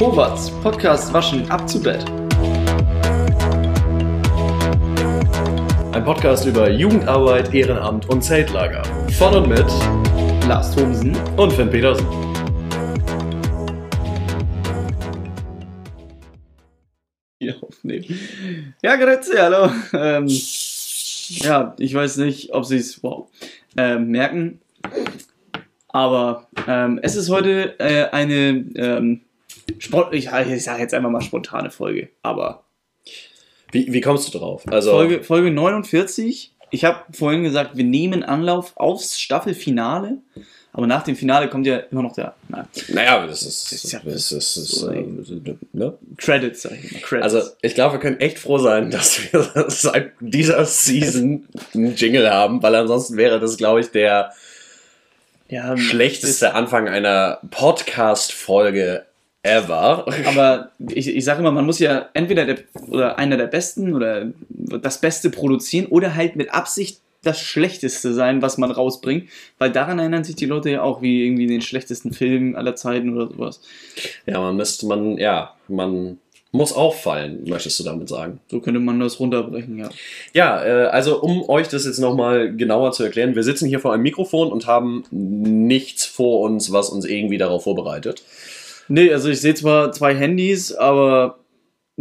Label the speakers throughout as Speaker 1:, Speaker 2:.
Speaker 1: Howards Podcast Waschen ab zu Bett.
Speaker 2: Ein Podcast über Jugendarbeit, Ehrenamt und Zeltlager. Von und mit
Speaker 1: Lars Thomsen.
Speaker 2: und Finn Petersen.
Speaker 1: hier aufnehmen. Ja, grüezi, hallo. Ähm, ja, ich weiß nicht, ob Sie es wow, ähm, merken, aber ähm, es ist heute äh, eine ähm, Spont ich, ich sage jetzt einfach mal spontane Folge, aber
Speaker 2: Wie, wie kommst du drauf? Also,
Speaker 1: Folge, Folge 49. Ich habe vorhin gesagt, wir nehmen Anlauf aufs Staffelfinale. Aber nach dem Finale kommt ja immer noch der nein,
Speaker 2: naja, das ist.
Speaker 1: ist ja-
Speaker 2: das ist, das ist, äh, ne?
Speaker 1: Credits, sag ich mal. Credits.
Speaker 2: Also, ich glaube, wir können echt froh sein, dass wir seit dieser Season einen Jingle haben, weil ansonsten wäre das, glaube ich, der
Speaker 1: ja,
Speaker 2: schlechteste Anfang einer Podcast-Folge ever.
Speaker 1: Aber ich, ich sage immer, man muss ja entweder der, oder einer der Besten oder das Beste produzieren oder halt mit Absicht das Schlechteste sein, was man rausbringt. Weil daran erinnern sich die Leute ja auch, wie irgendwie den schlechtesten Film aller Zeiten oder sowas.
Speaker 2: Ja, man müsste, man, ja, man muss auffallen, möchtest du damit sagen.
Speaker 1: So könnte man das runterbrechen, ja.
Speaker 2: Ja, äh, also um euch das jetzt nochmal genauer zu erklären, wir sitzen hier vor einem Mikrofon und haben nichts vor uns, was uns irgendwie darauf vorbereitet.
Speaker 1: Nee, also ich sehe zwar zwei Handys, aber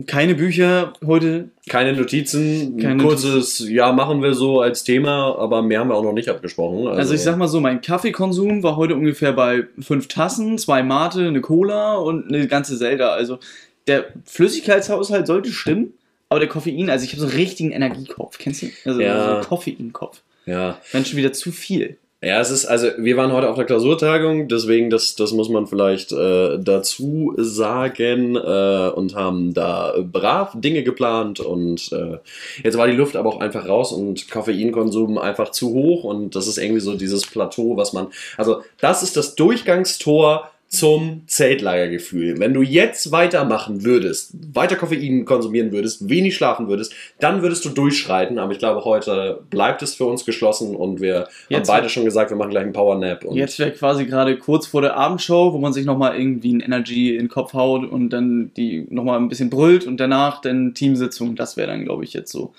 Speaker 1: keine Bücher heute.
Speaker 2: Keine Notizen,
Speaker 1: Keine
Speaker 2: ein kurzes, ja, machen wir so als Thema, aber mehr haben wir auch noch nicht abgesprochen.
Speaker 1: Also ich sag mal so, mein Kaffeekonsum war heute ungefähr bei fünf Tassen, zwei Mate, eine Cola und eine ganze Zelda. Also der Flüssigkeitshaushalt sollte stimmen, aber der Koffein, also ich habe so einen richtigen Energiekopf, kennst du? Also
Speaker 2: Ja.
Speaker 1: so einen Koffeinkopf.
Speaker 2: Ja.
Speaker 1: Wenn schon wieder zu viel.
Speaker 2: Ja, es ist, also wir waren heute auf der Klausurtagung, deswegen, das, das muss man vielleicht äh, dazu sagen äh, und haben da brav Dinge geplant und äh, jetzt war die Luft aber auch einfach raus und Koffeinkonsum einfach zu hoch und das ist irgendwie so dieses Plateau, was man, also das ist das Durchgangstor zum Zeltlagergefühl. Wenn du jetzt weitermachen würdest, weiter Koffein konsumieren würdest, wenig schlafen würdest, dann würdest du durchschreiten. Aber ich glaube, heute bleibt es für uns geschlossen und wir haben
Speaker 1: Jetzt-
Speaker 2: beide schon gesagt, wir machen gleich einen Powernap. Und
Speaker 1: Jetzt wäre quasi gerade kurz vor der Abendshow, wo man sich nochmal irgendwie ein Energy in den Kopf haut und dann die nochmal ein bisschen brüllt und danach dann Teamsitzung. Das wäre dann, glaube ich, jetzt so.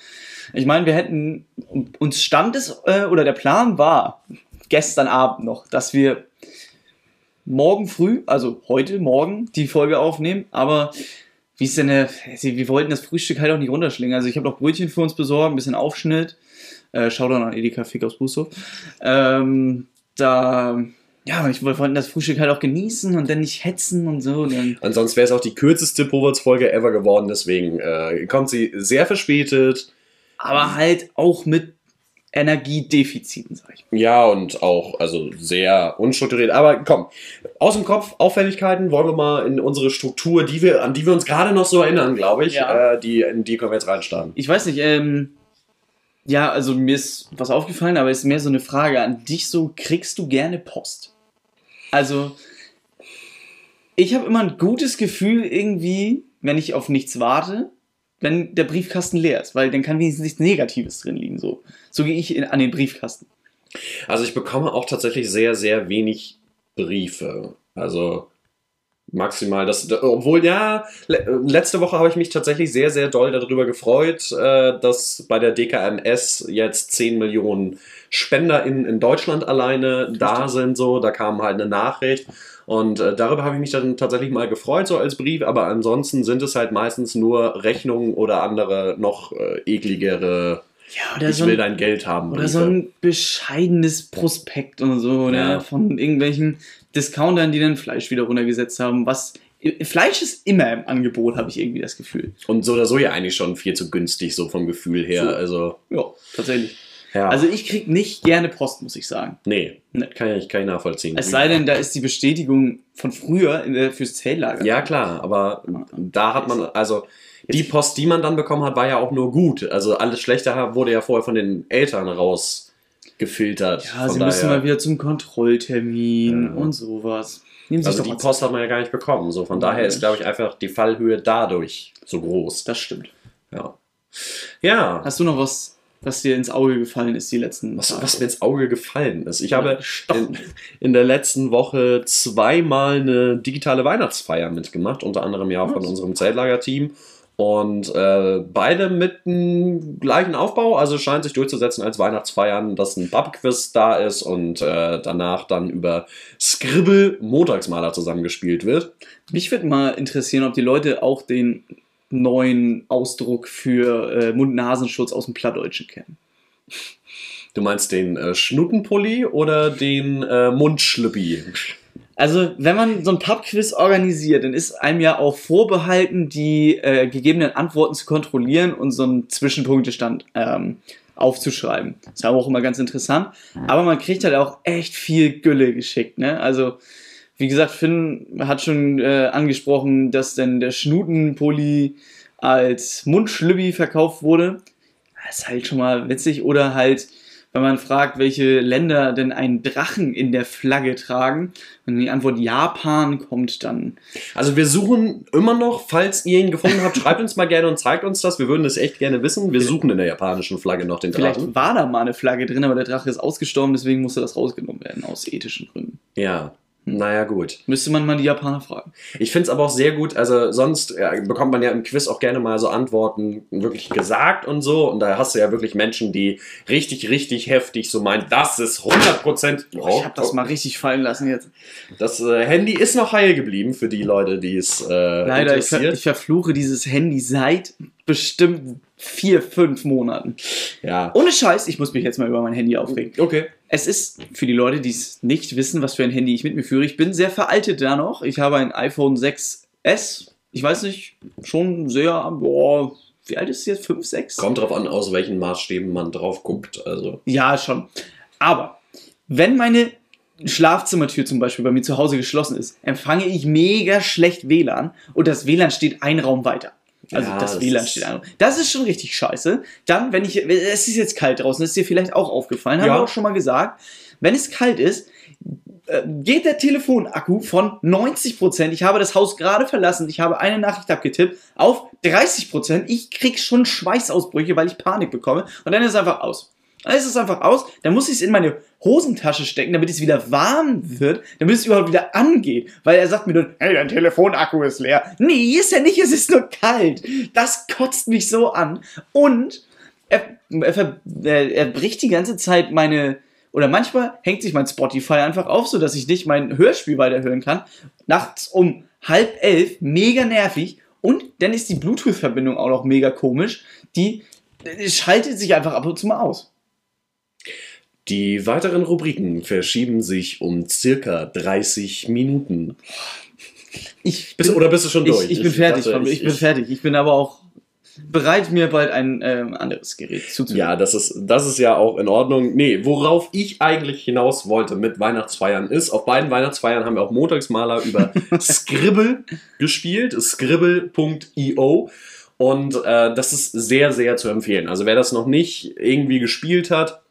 Speaker 1: Ich meine, wir hätten, uns stand es, äh, oder der Plan war, gestern Abend noch, dass wir morgen früh, also heute Morgen, die Folge aufnehmen, aber wie ist denn der, wir wollten das Frühstück halt auch nicht runterschlingen. Also ich habe noch Brötchen für uns besorgt, ein bisschen Aufschnitt. Äh, Shoutout an Edeka Fick aus Bustow. Ähm, da, ja, ich wir wollten das Frühstück halt auch genießen und dann nicht hetzen und so. Dann,
Speaker 2: ansonsten wäre es auch die kürzeste Powerts-Folge ever geworden. Deswegen äh, kommt sie sehr verspätet.
Speaker 1: aber halt auch mit Energiedefiziten, sag ich.
Speaker 2: Ja, und auch also sehr unstrukturiert. Aber komm, aus dem Kopf, Auffälligkeiten wollen wir mal in unsere Struktur, die wir, an die wir uns gerade noch so erinnern, glaube ich.
Speaker 1: Ja.
Speaker 2: Äh, die, in die können wir jetzt reinstarten.
Speaker 1: Ich weiß nicht, ähm, ja, also mir ist was aufgefallen, aber es ist mehr so eine Frage an dich so, kriegst du gerne Post? Also, ich habe immer ein gutes Gefühl irgendwie, wenn ich auf nichts warte, wenn der Briefkasten leer ist, weil dann kann wenigstens nichts Negatives drin liegen. So, so gehe ich in, an den Briefkasten.
Speaker 2: Also ich bekomme auch tatsächlich sehr, sehr wenig Briefe. Also maximal das, obwohl ja, le letzte Woche habe ich mich tatsächlich sehr, sehr doll darüber gefreut, äh, dass bei der DKMS jetzt 10 Millionen SpenderInnen in Deutschland alleine da sind, so, da kam halt eine Nachricht und äh, darüber habe ich mich dann tatsächlich mal gefreut, so als Brief, aber ansonsten sind es halt meistens nur Rechnungen oder andere noch äh, ekligere,
Speaker 1: Ja, oder
Speaker 2: ich
Speaker 1: so
Speaker 2: will
Speaker 1: ein,
Speaker 2: dein Geld haben.
Speaker 1: oder so ein bescheidenes Prospekt und so, oder
Speaker 2: Ja.
Speaker 1: von irgendwelchen Discountern, die dann Fleisch wieder runtergesetzt haben, was Fleisch ist immer im Angebot, habe ich irgendwie das Gefühl.
Speaker 2: Und so oder so ja eigentlich schon viel zu günstig, so vom Gefühl her.
Speaker 1: So.
Speaker 2: Also,
Speaker 1: Ja, tatsächlich.
Speaker 2: Ja.
Speaker 1: Also ich krieg nicht gerne Post, muss ich sagen.
Speaker 2: nee,
Speaker 1: Nee.
Speaker 2: kann ich, kann ich nachvollziehen.
Speaker 1: Es sei denn, da ist die Bestätigung von früher in der, fürs Zelllager.
Speaker 2: Ja, klar, aber da hat man, also die Post, die man dann bekommen hat, war ja auch nur gut. Also alles Schlechte wurde ja vorher von den Eltern rausgefiltert.
Speaker 1: Ja, sie müssen
Speaker 2: daher-
Speaker 1: mal wieder zum Kontrolltermin
Speaker 2: Ja.
Speaker 1: und sowas. Nehmen Sie
Speaker 2: Also die Post hat man ja gar nicht bekommen. So, von daher ist, glaube ich, einfach die Fallhöhe dadurch so groß.
Speaker 1: Das stimmt.
Speaker 2: Ja. Ja.
Speaker 1: Hast du noch was was dir ins Auge gefallen ist die letzten
Speaker 2: Was,
Speaker 1: Tage?
Speaker 2: was mir ins Auge gefallen ist. Ich habe in, in der letzten Woche zweimal eine digitale Weihnachtsfeier mitgemacht, unter anderem ja von unserem Zeltlager-Team. Und äh, beide mit dem gleichen Aufbau, also scheint sich durchzusetzen als Weihnachtsfeiern, dass ein Pub-Quiz da ist und äh, danach dann über Scribble Montagsmaler zusammengespielt wird.
Speaker 1: Mich würde mal interessieren, ob die Leute auch den neuen Ausdruck für äh, Mund-Nasenschutz aus dem Plattdeutschen kennen.
Speaker 2: Du meinst den äh, Schnuttenpulli oder den äh, Mundschlüppi?
Speaker 1: Also, wenn man so ein Pub-Quiz organisiert, dann ist einem ja auch vorbehalten, die äh, gegebenen Antworten zu kontrollieren und so einen Zwischenpunktestand ähm, aufzuschreiben. ist ja auch immer ganz interessant. Aber man kriegt halt auch echt viel Gülle geschickt, ne? Also, wie gesagt, Finn hat schon äh, angesprochen, dass denn der Schnutenpulli als Mundschlübbi verkauft wurde. Das ist halt schon mal witzig. Oder halt, wenn man fragt, welche Länder denn einen Drachen in der Flagge tragen, und die Antwort Japan kommt dann.
Speaker 2: Also wir suchen immer noch, falls ihr ihn gefunden habt, schreibt uns mal gerne und zeigt uns das. Wir würden das echt gerne wissen. Wir suchen in der japanischen Flagge noch den
Speaker 1: Vielleicht
Speaker 2: Drachen.
Speaker 1: war da mal eine Flagge drin, aber der Drache ist ausgestorben, deswegen musste das rausgenommen werden, aus ethischen Gründen.
Speaker 2: Ja, naja gut.
Speaker 1: Müsste man mal die Japaner fragen.
Speaker 2: Ich finde es aber auch sehr gut, also sonst ja, bekommt man ja im Quiz auch gerne mal so Antworten wirklich gesagt und so. Und da hast du ja wirklich Menschen, die richtig, richtig heftig so meinen, das ist 100%.
Speaker 1: Boah, ich habe das mal richtig fallen lassen jetzt.
Speaker 2: Das äh, Handy ist noch heil geblieben für die Leute, die es äh,
Speaker 1: Leider, ich, ver
Speaker 2: interessiert.
Speaker 1: ich verfluche dieses Handy seit bestimmt vier, fünf Monaten.
Speaker 2: ja.
Speaker 1: Ohne Scheiß, ich muss mich jetzt mal über mein Handy aufregen.
Speaker 2: Okay.
Speaker 1: Es ist für die Leute, die es nicht wissen, was für ein Handy ich mit mir führe. Ich bin sehr veraltet da noch. Ich habe ein iPhone 6S. Ich weiß nicht, schon sehr, boah, wie alt ist es jetzt? 5, 6?
Speaker 2: Kommt drauf an, aus welchen Maßstäben man drauf guckt. Also.
Speaker 1: Ja, schon. Aber wenn meine Schlafzimmertür zum Beispiel bei mir zu Hause geschlossen ist, empfange ich mega schlecht WLAN und das WLAN steht ein Raum weiter. Also
Speaker 2: Ja,
Speaker 1: das,
Speaker 2: das
Speaker 1: WLAN steht Raum. Das ist schon richtig scheiße. Dann, wenn ich, es ist jetzt kalt draußen, das ist dir vielleicht auch aufgefallen, haben
Speaker 2: Ja.
Speaker 1: wir auch schon mal gesagt. Wenn es kalt ist, äh, geht der Telefonakku von 90%, ich habe das Haus gerade verlassen, ich habe eine Nachricht abgetippt, auf 30%. Ich krieg schon Schweißausbrüche, weil ich Panik bekomme. Und dann ist es einfach aus. Dann ist es einfach aus. Dann muss ich es in meine Hosentasche stecken, damit es wieder warm wird, damit es überhaupt wieder angeht. Weil er sagt mir dann, hey, dein Telefonakku ist leer. Nee, ist er nicht, es ist nur kalt. Das kotzt mich so an. Und er, er, er, er bricht die ganze Zeit meine, oder manchmal hängt sich mein Spotify einfach auf, sodass ich nicht mein Hörspiel weiterhören kann. Nachts um halb elf, mega nervig. Und dann ist die Bluetooth-Verbindung auch noch mega komisch. Die schaltet sich einfach ab und zu mal aus.
Speaker 2: Die weiteren Rubriken verschieben sich um circa 30 Minuten.
Speaker 1: Ich
Speaker 2: Bist,
Speaker 1: bin,
Speaker 2: oder bist du schon durch?
Speaker 1: ich, ich bin fertig,
Speaker 2: dachte,
Speaker 1: Fabio, ich, bin fertig. Ich bin aber auch bereit, mir bald ein ähm, anderes Gerät zuzulegen.
Speaker 2: Ja, das ist, das ist ja auch in Ordnung. Nee, worauf ich eigentlich hinaus wollte mit Weihnachtsfeiern ist, auf beiden Weihnachtsfeiern haben wir auch Montagsmaler über Scribble gespielt, scribble.io. Und äh, das ist sehr, sehr zu empfehlen. Also wer das noch nicht irgendwie gespielt hat,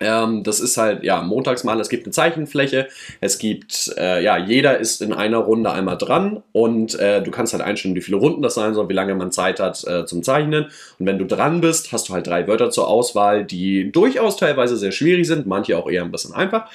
Speaker 2: ähm, das ist halt, ja, Montagsmaler, es gibt eine Zeichenfläche, es gibt, äh, ja, jeder ist in einer Runde einmal dran und äh, du kannst halt einstellen, wie viele Runden das sein soll, wie lange man Zeit hat äh, zum Zeichnen. Und wenn du dran bist, hast du halt drei Wörter zur Auswahl, die durchaus teilweise sehr schwierig sind, manche auch eher ein bisschen einfach.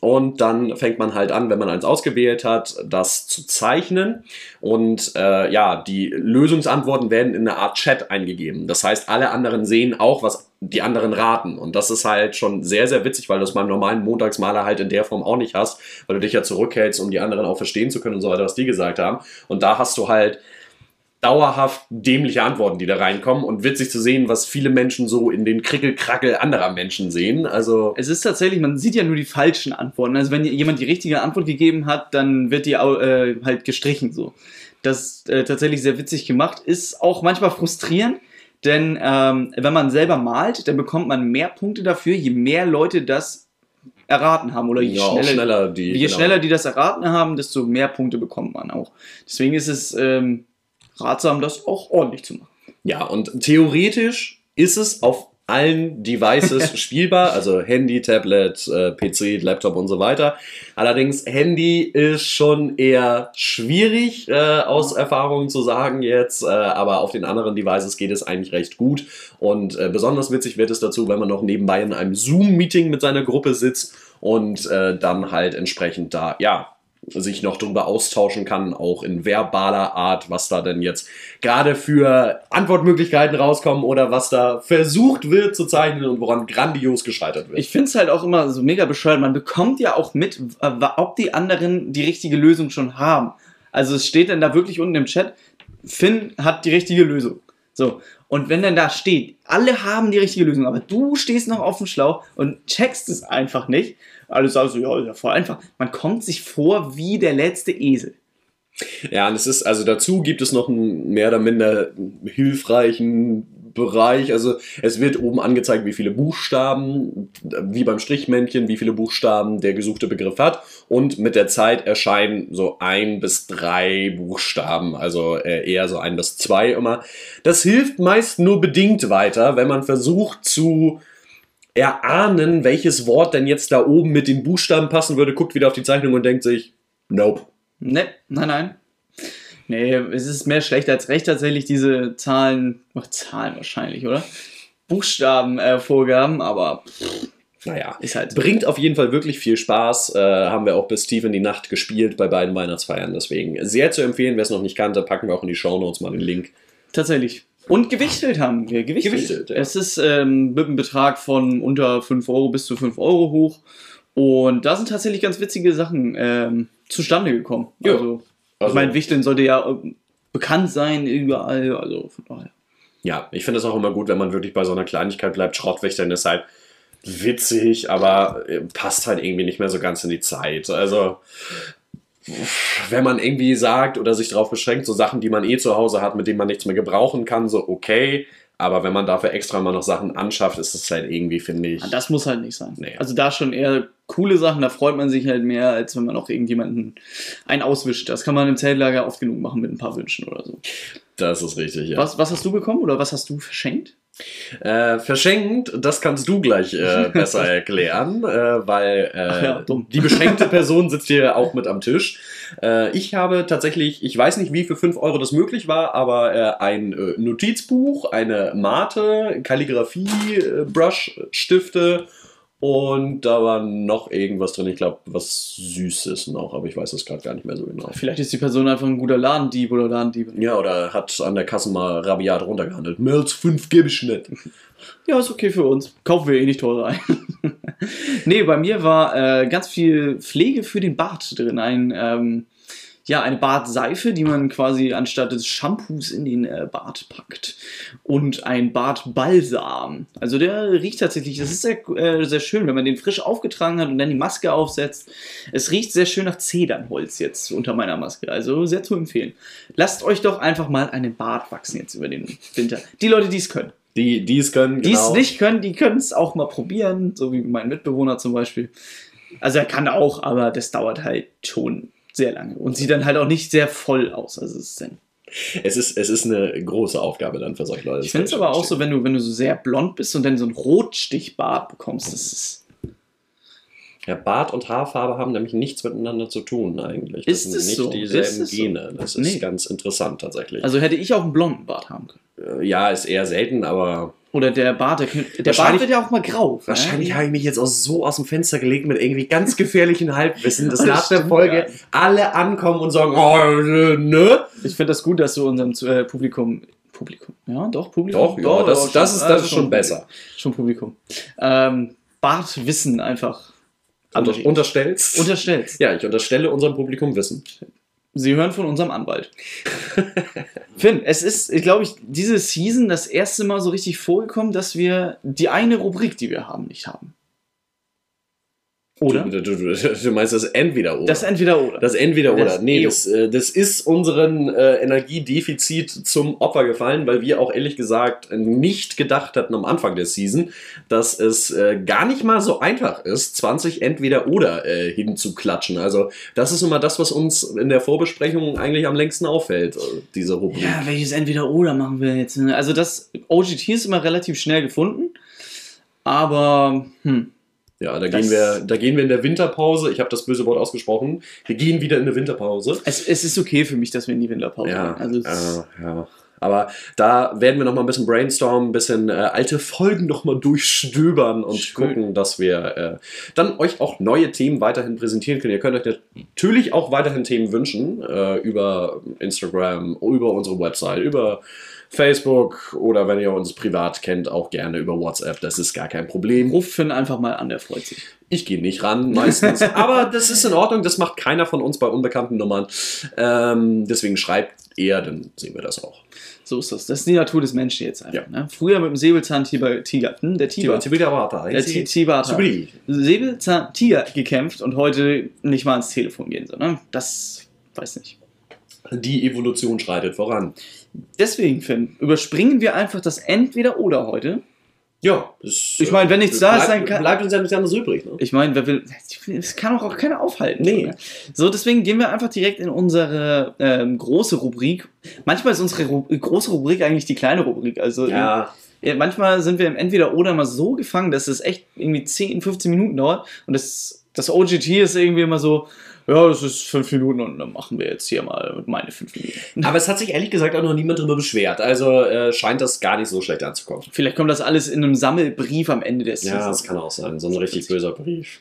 Speaker 2: Und dann fängt man halt an, wenn man eins ausgewählt hat, das zu zeichnen. Und äh, ja, die Lösungsantworten werden in eine Art Chat eingegeben. Das heißt, alle anderen sehen auch, was die anderen raten. Und das ist halt schon sehr, sehr witzig, weil du es beim normalen Montagsmaler halt in der Form auch nicht hast, weil du dich ja zurückhältst, um die anderen auch verstehen zu können und so weiter, was die gesagt haben. Und da hast du halt dauerhaft dämliche Antworten, die da reinkommen und witzig zu sehen, was viele Menschen so in den Krickelkrackel anderer Menschen sehen. Also
Speaker 1: Es ist tatsächlich, man sieht ja nur die falschen Antworten. Also wenn jemand die richtige Antwort gegeben hat, dann wird die äh, halt gestrichen so. Das äh, tatsächlich sehr witzig gemacht. Ist auch manchmal frustrierend, denn ähm, wenn man selber malt, dann bekommt man mehr Punkte dafür, je mehr Leute das erraten haben oder je
Speaker 2: ja,
Speaker 1: schneller,
Speaker 2: schneller die.
Speaker 1: je
Speaker 2: genau.
Speaker 1: schneller die das erraten haben, desto mehr Punkte bekommt man auch. Deswegen ist es ähm, ratsam, das auch ordentlich zu machen.
Speaker 2: Ja, und theoretisch ist es auf allen Devices spielbar, also Handy, Tablet, äh, PC, Laptop und so weiter. Allerdings Handy ist schon eher schwierig äh, aus Erfahrung zu sagen jetzt, äh, aber auf den anderen Devices geht es eigentlich recht gut und äh, besonders witzig wird es dazu, wenn man noch nebenbei in einem Zoom-Meeting mit seiner Gruppe sitzt und äh, dann halt entsprechend da, ja, sich noch darüber austauschen kann, auch in verbaler Art, was da denn jetzt gerade für Antwortmöglichkeiten rauskommen oder was da versucht wird zu zeichnen und woran grandios gescheitert wird.
Speaker 1: Ich finde es halt auch immer so mega bescheuert. Man bekommt ja auch mit, ob die anderen die richtige Lösung schon haben. Also es steht dann da wirklich unten im Chat, Finn hat die richtige Lösung. So, und wenn dann da steht, alle haben die richtige Lösung, aber du stehst noch auf dem Schlauch und checkst es einfach nicht, alles sagen so, ja, ja voll einfach. Man kommt sich vor wie der letzte Esel.
Speaker 2: Ja, und es ist, also dazu gibt es noch einen mehr oder minder hilfreichen Bereich. Also es wird oben angezeigt, wie viele Buchstaben, wie beim Strichmännchen, wie viele Buchstaben der gesuchte Begriff hat. Und mit der Zeit erscheinen so ein bis drei Buchstaben, also äh, eher so ein bis zwei immer. Das hilft meist nur bedingt weiter, wenn man versucht zu erahnen, welches Wort denn jetzt da oben mit den Buchstaben passen würde, guckt wieder auf die Zeichnung und denkt sich, nope.
Speaker 1: Ne, nein, nein. Nee, es ist mehr schlecht als recht tatsächlich diese Zahlen, oh, Zahlen wahrscheinlich, oder? Buchstabenvorgaben, äh, aber pff,
Speaker 2: naja, ist halt bringt auf jeden Fall wirklich viel Spaß. Äh, haben wir auch bis tief in die Nacht gespielt bei beiden Weihnachtsfeiern. Deswegen sehr zu empfehlen, wer es noch nicht kannte, packen wir auch in die Show Notes mal den Link.
Speaker 1: Tatsächlich. Und gewichtelt haben wir. Gewichtelt. gewichtelt ja. Es ist ähm, mit einem Betrag von unter 5 Euro bis zu 5 Euro hoch. Und da sind tatsächlich ganz witzige Sachen ähm, zustande gekommen. Ja. Also, also, ich meine, Wichteln sollte ja äh, bekannt sein überall. Also von daher.
Speaker 2: Ja, ich finde es auch immer gut, wenn man wirklich bei so einer Kleinigkeit bleibt. Schrottwichteln ist halt witzig, aber äh, passt halt irgendwie nicht mehr so ganz in die Zeit. Also wenn man irgendwie sagt oder sich darauf beschränkt, so Sachen, die man eh zu Hause hat, mit denen man nichts mehr gebrauchen kann, so okay. Aber wenn man dafür extra mal noch Sachen anschafft, ist das halt irgendwie, finde ich.
Speaker 1: Das muss halt nicht sein. Nee. Also da schon eher coole Sachen, da freut man sich halt mehr, als wenn man auch irgendjemanden einen auswischt. Das kann man im Zeltlager oft genug machen mit ein paar Wünschen oder so.
Speaker 2: Das ist richtig,
Speaker 1: ja. Was, was hast du bekommen oder was hast du verschenkt?
Speaker 2: Äh, verschenkt, das kannst du gleich äh, besser erklären, äh, weil äh, ja, die beschränkte Person sitzt hier auch mit am Tisch. Äh, ich habe tatsächlich, ich weiß nicht, wie für 5 Euro das möglich war, aber äh, ein Notizbuch, eine Mate, Kalligrafie, Brushstifte und da war noch irgendwas drin, ich glaube, was Süßes noch, aber ich weiß es gerade gar nicht mehr so genau.
Speaker 1: Vielleicht ist die Person einfach ein guter Ladendieb oder Ladendiebin.
Speaker 2: Ja, oder hat an der Kasse mal rabiat runtergehandelt. Mehr als 5 gebe ich nicht.
Speaker 1: Ja, ist okay für uns. Kaufen wir eh nicht teurer ein. nee, bei mir war äh, ganz viel Pflege für den Bart drin. Ein ähm, ja, eine Bartseife, die man quasi anstatt des Shampoos in den äh, Bart packt. Und ein Bartbalsam. Also der riecht tatsächlich, das ist sehr, äh, sehr schön, wenn man den frisch aufgetragen hat und dann die Maske aufsetzt. Es riecht sehr schön nach Zedernholz jetzt unter meiner Maske. Also sehr zu empfehlen. Lasst euch doch einfach mal einen Bart wachsen jetzt über den Winter. Die Leute, die es können.
Speaker 2: Die, die es können,
Speaker 1: genau. Die es nicht können, die können es auch mal probieren, so wie mein Mitbewohner zum Beispiel. Also er kann auch, aber das dauert halt schon sehr lange und sieht dann halt auch nicht sehr voll aus. Also es ist dann
Speaker 2: es ist, es ist eine große Aufgabe dann für solche Leute.
Speaker 1: Ich finde es aber auch so, wenn du, wenn du so sehr blond bist und dann so einen Rotstichbart bekommst, das ist.
Speaker 2: Ja, Bart und Haarfarbe haben nämlich nichts miteinander zu tun eigentlich. Das
Speaker 1: ist sind nicht
Speaker 2: so? dieselben Gene. So? Das ist nee. ganz interessant tatsächlich.
Speaker 1: Also hätte ich auch einen blonden Bart haben
Speaker 2: können. Äh, ja, ist eher selten, aber
Speaker 1: oder der Bart, der, der Bart wird ja auch mal grau.
Speaker 2: Wahrscheinlich ne? habe ich mich jetzt auch so aus dem Fenster gelegt mit irgendwie ganz gefährlichen Halbwissen, dass nach der Folge ja. alle ankommen und sagen, oh, ne?
Speaker 1: Ich finde das gut, dass du unserem äh, Publikum Publikum. Ja, doch, Publikum.
Speaker 2: Doch, ja, das, das, das, ist, das ist schon besser.
Speaker 1: Schon Publikum. Ähm, Bartwissen einfach.
Speaker 2: Unter, unterstellst?
Speaker 1: Unterstellst.
Speaker 2: Ja, ich unterstelle unserem Publikum Wissen.
Speaker 1: Sie hören von unserem Anwalt. Finn, es ist, glaube ich, diese Season das erste Mal so richtig vorgekommen, dass wir die eine Rubrik, die wir haben, nicht haben.
Speaker 2: Oder? Du, du, du, du, meinst das Entweder-Oder.
Speaker 1: Das Entweder-Oder.
Speaker 2: Das Entweder-Oder. Nee, das, äh, das ist unseren äh, Energiedefizit zum Opfer gefallen, weil wir auch ehrlich gesagt nicht gedacht hatten am Anfang der Season, dass es äh, gar nicht mal so einfach ist, 20 Entweder-Oder äh, hinzuklatschen. Also, das ist immer das, was uns in der Vorbesprechung eigentlich am längsten auffällt, äh, diese Rubrik.
Speaker 1: Ja, welches Entweder-Oder machen wir jetzt? Also, das OGT ist immer relativ schnell gefunden. Aber, hm.
Speaker 2: Ja, da
Speaker 1: Das-
Speaker 2: gehen, wir, da gehen wir in der Winterpause. Ich habe das böse Wort ausgesprochen. Wir gehen wieder in eine Winterpause.
Speaker 1: Es, es ist okay für mich, dass wir in die Winterpause
Speaker 2: Ja,
Speaker 1: gehen. Also,
Speaker 2: ja, ja. Aber da werden wir noch mal ein bisschen brainstormen, ein bisschen äh, alte Folgen noch mal durchstöbern und
Speaker 1: Schön.
Speaker 2: gucken, dass wir äh, dann euch auch neue Themen weiterhin präsentieren können. Ihr könnt euch natürlich auch weiterhin Themen wünschen äh, über Instagram, über unsere Website, über Facebook oder wenn ihr uns privat kennt, auch gerne über WhatsApp. Das ist gar kein Problem.
Speaker 1: ruf Finn einfach mal an, der freut sich.
Speaker 2: Ich gehe nicht ran, meistens. Aber das ist in Ordnung, das macht keiner von uns bei unbekannten Nummern. Ähm, deswegen schreibt er, dann sehen wir das auch.
Speaker 1: So ist das. Das ist die Natur des Menschen jetzt einfach. Ne? Früher mit dem Säbelzahntiger, Tiger, hm, der Tiger, der Ti- Tiber hat Säbelzahntiger gekämpft und heute nicht mal ans Telefon gehen. So, ne? Das weiß nicht.
Speaker 2: Die Evolution schreitet voran.
Speaker 1: Deswegen, Finn, überspringen wir einfach das Entweder-Oder heute.
Speaker 2: Ja, das,
Speaker 1: Ich meine, wenn nichts da ist, dann kann-
Speaker 2: bleibt uns ja nichts anderes übrig. Ne?
Speaker 1: Ich meine, wer will, das kann auch, keiner aufhalten.
Speaker 2: Nee.
Speaker 1: So, ne? so, deswegen gehen wir einfach direkt in unsere ähm, große Rubrik. Manchmal ist unsere Ru große Rubrik eigentlich die kleine Rubrik. Also
Speaker 2: Ja,
Speaker 1: äh, manchmal sind wir im Entweder-Oder mal so gefangen, dass es echt irgendwie 10, 15 Minuten dauert. Und das, das OGT ist irgendwie immer so, ja, das ist fünf Minuten und dann machen wir jetzt hier mal meine fünf Minuten.
Speaker 2: aber es hat sich ehrlich gesagt auch noch niemand darüber beschwert. Also äh, scheint das gar nicht so schlecht anzukommen.
Speaker 1: Vielleicht kommt das alles in einem Sammelbrief am Ende des
Speaker 2: Ja, das kann auch sein. So ein richtig böser Brief.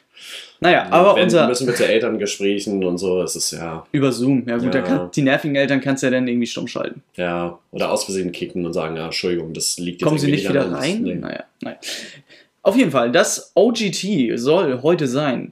Speaker 1: Naja, aber
Speaker 2: Wenn,
Speaker 1: unser
Speaker 2: müssen wir zu Elterngesprächen und so. Es ist ja,
Speaker 1: über Zoom. Ja gut,
Speaker 2: Ja.
Speaker 1: kann, die nervigen Eltern kannst du ja dann irgendwie stumm schalten.
Speaker 2: ja. Oder aus Versehen kicken und sagen, ja, Entschuldigung, das liegt jetzt
Speaker 1: Kommen sie nicht wieder rein?
Speaker 2: Nee.
Speaker 1: Naja, naja. Auf jeden Fall, das OGT soll heute sein.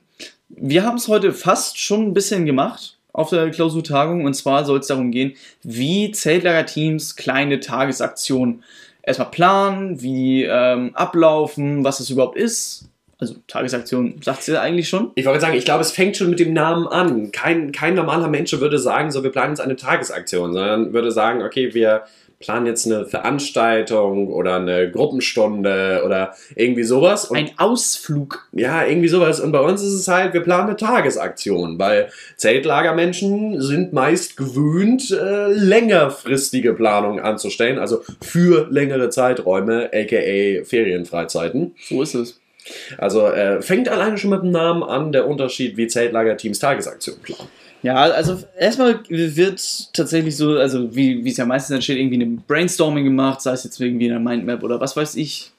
Speaker 1: Wir haben es heute fast schon ein bisschen gemacht auf der Klausurtagung und zwar soll es darum gehen, wie Zeltlager-Teams kleine Tagesaktionen erstmal planen, wie ähm, ablaufen, was es überhaupt ist. Also Tagesaktion sagt sie eigentlich schon.
Speaker 2: Ich wollte sagen, ich glaube, es fängt schon mit dem Namen an. Kein, kein normaler Mensch würde sagen, so, wir planen jetzt eine Tagesaktion, sondern würde sagen, okay, wir planen jetzt eine Veranstaltung oder eine Gruppenstunde oder irgendwie sowas. Und
Speaker 1: Ein Ausflug.
Speaker 2: ja, irgendwie sowas. Und bei uns ist es halt, wir planen eine Tagesaktion, weil Zeltlagermenschen sind meist gewöhnt, äh, längerfristige Planungen anzustellen, also für längere Zeiträume, aka Ferienfreizeiten.
Speaker 1: So ist es.
Speaker 2: Also äh, fängt alleine schon mit dem Namen an, der Unterschied, wie Zeltlagerteams Tagesaktion planen.
Speaker 1: Ja, also erstmal wird tatsächlich so, also wie wie es ja meistens entsteht, irgendwie ein Brainstorming gemacht, sei es jetzt irgendwie in einer Mindmap oder was weiß ich.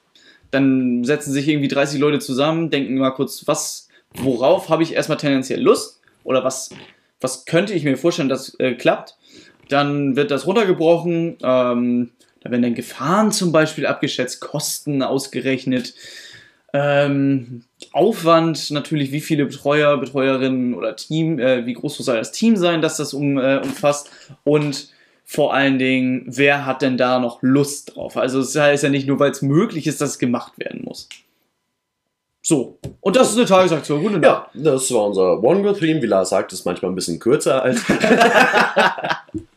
Speaker 1: Dann setzen sich irgendwie 30 Leute zusammen, denken mal kurz, was, worauf habe ich erstmal tendenziell Lust oder was, was könnte ich mir vorstellen, dass äh, klappt. Dann wird das runtergebrochen, ähm, da werden dann Gefahren zum Beispiel abgeschätzt, Kosten ausgerechnet, ähm, Aufwand natürlich, wie viele Betreuer, Betreuerinnen oder Team, äh, wie groß soll das Team sein, das das um, äh, umfasst und vor allen Dingen, wer hat denn da noch Lust drauf? Also es heißt ja nicht nur, weil es möglich ist, dass es gemacht werden muss. So, und das ist eine Tagesaktion. Guten Tag.
Speaker 2: Ja, das war unser One-Go-Theme. Wie Lars sagt, ist manchmal ein bisschen kürzer als.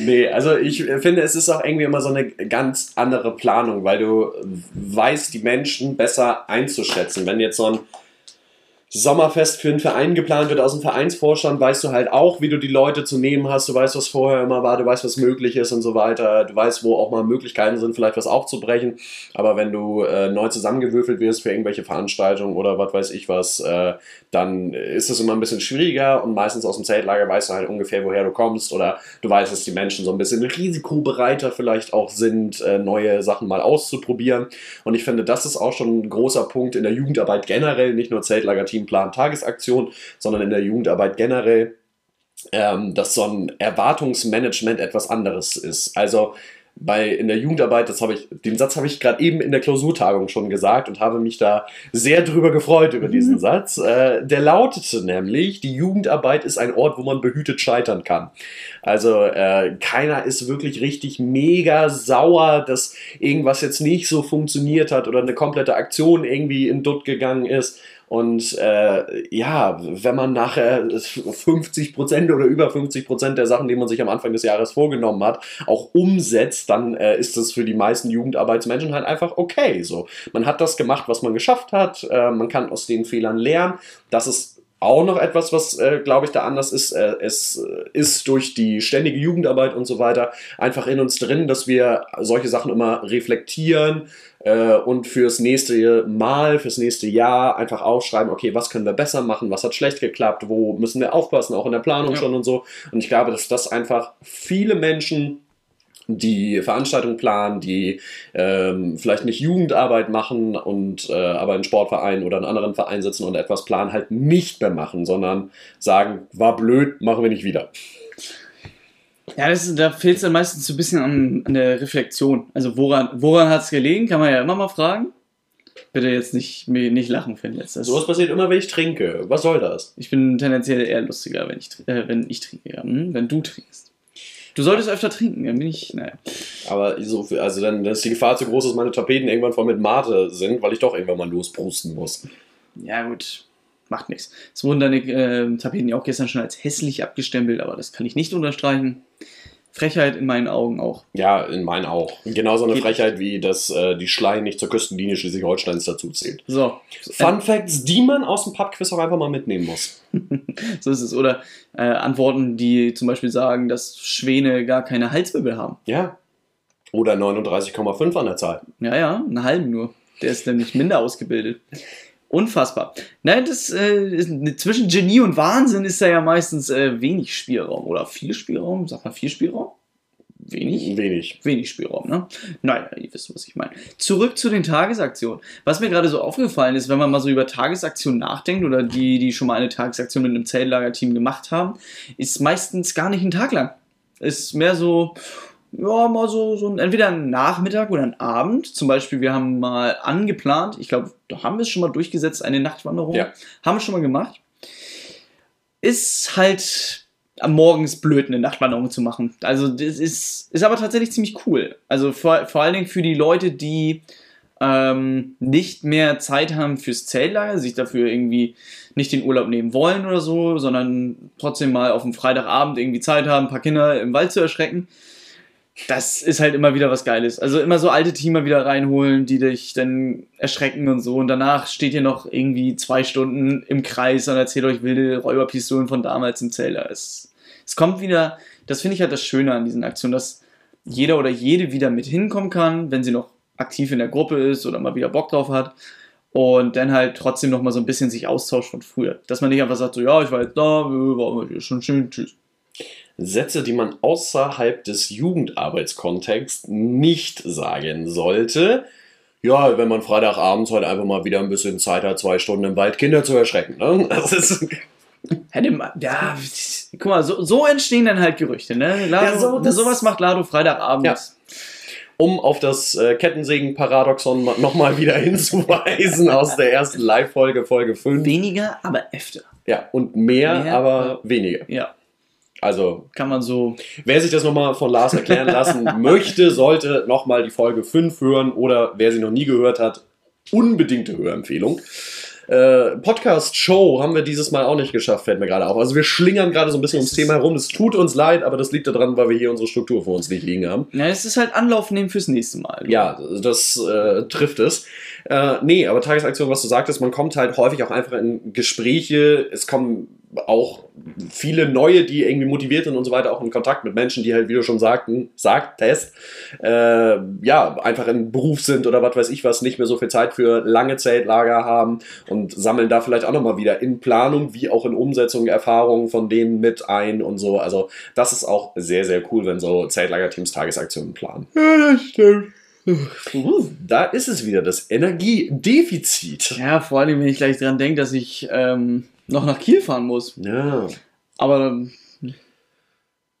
Speaker 2: nee, also ich finde, es ist auch irgendwie immer so eine ganz andere Planung, weil du weißt, die Menschen besser einzuschätzen. Wenn jetzt so ein Sommerfest für einen Verein geplant wird aus dem Vereinsvorstand, weißt du halt auch, wie du die Leute zu nehmen hast. Du weißt, was vorher immer war, du weißt, was möglich ist und so weiter. Du weißt, wo auch mal Möglichkeiten sind, vielleicht was aufzubrechen. Aber wenn du äh, neu zusammengewürfelt wirst für irgendwelche Veranstaltungen oder was weiß ich was, äh, dann ist es immer ein bisschen schwieriger und meistens aus dem Zeltlager weißt du halt ungefähr, woher du kommst oder du weißt, dass die Menschen so ein bisschen risikobereiter vielleicht auch sind, äh, neue Sachen mal auszuprobieren. Und ich finde, das ist auch schon ein großer Punkt in der Jugendarbeit generell, nicht nur Zeltlager-Teamplan, Tagesaktion, sondern in der Jugendarbeit generell, ähm, dass so ein Erwartungsmanagement etwas anderes ist. Also bei in der Jugendarbeit, das habe ich, den Satz habe ich gerade eben in der Klausurtagung schon gesagt und habe mich da sehr drüber gefreut über diesen Satz. Äh, der lautete nämlich: Die Jugendarbeit ist ein Ort, wo man behütet scheitern kann. Also äh, keiner ist wirklich richtig mega sauer, dass irgendwas jetzt nicht so funktioniert hat oder eine komplette Aktion irgendwie in Dutt gegangen ist. Und äh, ja, wenn man nachher 50% oder über 50% der Sachen, die man sich am Anfang des Jahres vorgenommen hat, auch umsetzt, dann äh, ist das für die meisten Jugendarbeitsmenschen halt einfach okay. So, man hat das gemacht, was man geschafft hat, äh, man kann aus den Fehlern lernen. Das ist auch noch etwas, was, äh, glaube ich, da anders ist. Äh, es ist durch die ständige Jugendarbeit und so weiter einfach in uns drin, dass wir solche Sachen immer reflektieren äh, und fürs nächste Mal, fürs nächste Jahr einfach aufschreiben, okay, was können wir besser machen, was hat schlecht geklappt, wo müssen wir aufpassen, auch in der Planung ja. schon und so. Und ich glaube, dass das einfach viele Menschen die Veranstaltungen planen, die ähm, vielleicht nicht Jugendarbeit machen und äh, aber in Sportvereinen oder in anderen Vereinen sitzen und etwas planen, halt nicht mehr machen, sondern sagen, war blöd, machen wir nicht wieder.
Speaker 1: Ja, das, da fehlt es dann meistens so ein bisschen an, an der Reflexion. Also woran, woran hat es gelegen, kann man ja immer mal fragen. Bitte jetzt nicht, nicht lachen, Finn. Jetzt.
Speaker 2: Das so was passiert immer, wenn ich trinke. Was soll das?
Speaker 1: Ich bin tendenziell eher lustiger, wenn ich, äh, wenn ich trinke. Ja. Hm? Wenn du trinkst. Du solltest öfter trinken, dann bin ich, naja.
Speaker 2: Aber so, also dann, dann ist die Gefahr zu groß, dass meine Tapeten irgendwann voll mit Mate sind, weil ich doch irgendwann mal losprusten muss.
Speaker 1: Ja, gut. Macht nichts. Es wurden deine äh, Tapeten ja auch gestern schon als hässlich abgestempelt, aber das kann ich nicht unterstreichen. Frechheit in meinen Augen auch.
Speaker 2: Ja, in meinen auch. Genauso eine Geht Frechheit wie, dass äh, die Schlei nicht zur Küstenlinie Schleswig-Holsteins dazu zählt.
Speaker 1: So.
Speaker 2: Fun äh, Facts, die man aus dem Pubquiz auch einfach mal mitnehmen muss.
Speaker 1: so ist es. Oder äh, Antworten, die zum Beispiel sagen, dass Schwäne gar keine Halswirbel haben.
Speaker 2: Ja. Oder 39,5 an der Zahl.
Speaker 1: Ja, ja, einen halben nur. Der ist nämlich minder ausgebildet. Unfassbar. Nein, das äh, ist, zwischen Genie und Wahnsinn ist da ja meistens äh, wenig Spielraum oder viel Spielraum. Sag mal viel Spielraum? Wenig?
Speaker 2: Wenig.
Speaker 1: Wenig Spielraum, ne? Naja, ihr wisst, was ich meine. Zurück zu den Tagesaktionen. Was mir gerade so aufgefallen ist, wenn man mal so über Tagesaktionen nachdenkt oder die, die schon mal eine Tagesaktion mit einem Zeltlagerteam gemacht haben, ist meistens gar nicht ein Tag lang. Ist mehr so, ja, mal so, so entweder ein Nachmittag oder ein Abend. Zum Beispiel, wir haben mal angeplant, ich glaube, da haben wir es schon mal durchgesetzt, eine Nachtwanderung. Ja. Haben wir schon mal gemacht. Ist halt am morgens blöd, eine Nachtwanderung zu machen. Also, das ist, ist aber tatsächlich ziemlich cool. Also, vor, vor allen Dingen für die Leute, die ähm, nicht mehr Zeit haben fürs Zeltlager, sich dafür irgendwie nicht den Urlaub nehmen wollen oder so, sondern trotzdem mal auf dem Freitagabend irgendwie Zeit haben, ein paar Kinder im Wald zu erschrecken das ist halt immer wieder was Geiles. Also immer so alte Teamer wieder reinholen, die dich dann erschrecken und so. Und danach steht ihr noch irgendwie zwei Stunden im Kreis und erzählt euch wilde Räuberpistolen von damals im Zeller. Es, es kommt wieder, das finde ich halt das Schöne an diesen Aktionen, dass jeder oder jede wieder mit hinkommen kann, wenn sie noch aktiv in der Gruppe ist oder mal wieder Bock drauf hat. Und dann halt trotzdem noch mal so ein bisschen sich austauscht von früher. Dass man nicht einfach sagt, so, ja, ich war jetzt da, war schon schön, tschüss.
Speaker 2: Sätze, die man außerhalb des Jugendarbeitskontexts nicht sagen sollte. Ja, wenn man Freitagabends halt einfach mal wieder ein bisschen Zeit hat, zwei Stunden im Wald Kinder zu erschrecken. Ne? Das ist.
Speaker 1: Ja, guck mal, so, so, entstehen dann halt Gerüchte, ne? Lado, ja, so, das, sowas macht Lado Freitagabend. Ja.
Speaker 2: Um auf das äh, Kettensägen-Paradoxon nochmal wieder hinzuweisen aus der ersten Live-Folge, Folge 5.
Speaker 1: Weniger, aber öfter.
Speaker 2: Ja, und mehr, mehr aber weniger.
Speaker 1: Ja.
Speaker 2: Also
Speaker 1: kann man so.
Speaker 2: Wer sich das nochmal von Lars erklären lassen möchte, sollte nochmal die Folge 5 hören oder wer sie noch nie gehört hat, unbedingte Hörempfehlung. Äh, Podcast-Show haben wir dieses Mal auch nicht geschafft, fällt mir gerade auf. Also wir schlingern gerade so ein bisschen ums Thema herum. Es tut uns leid, aber das liegt daran, weil wir hier unsere Struktur vor uns nicht liegen haben.
Speaker 1: Ja, es ist halt Anlauf nehmen fürs nächste Mal.
Speaker 2: Ja, das äh, trifft es. Äh, nee, aber Tagesaktion, was du sagtest, man kommt halt häufig auch einfach in Gespräche. Es kommen auch viele neue, die irgendwie motiviert sind und so weiter, auch in Kontakt mit Menschen, die halt, wie du schon sagten, sagtest, äh, ja, einfach im Beruf sind oder was weiß ich was, nicht mehr so viel Zeit für lange Zeltlager haben und sammeln da vielleicht auch nochmal wieder in Planung wie auch in Umsetzung Erfahrungen von denen mit ein und so. Also das ist auch sehr, sehr cool, wenn so Zeltlagerteams Tagesaktionen planen.
Speaker 1: Ja, das stimmt.
Speaker 2: Uh, da ist es wieder, das Energiedefizit.
Speaker 1: Ja, vor allem, wenn ich gleich dran denke, dass ich ähm, noch nach Kiel fahren muss.
Speaker 2: Ja.
Speaker 1: Aber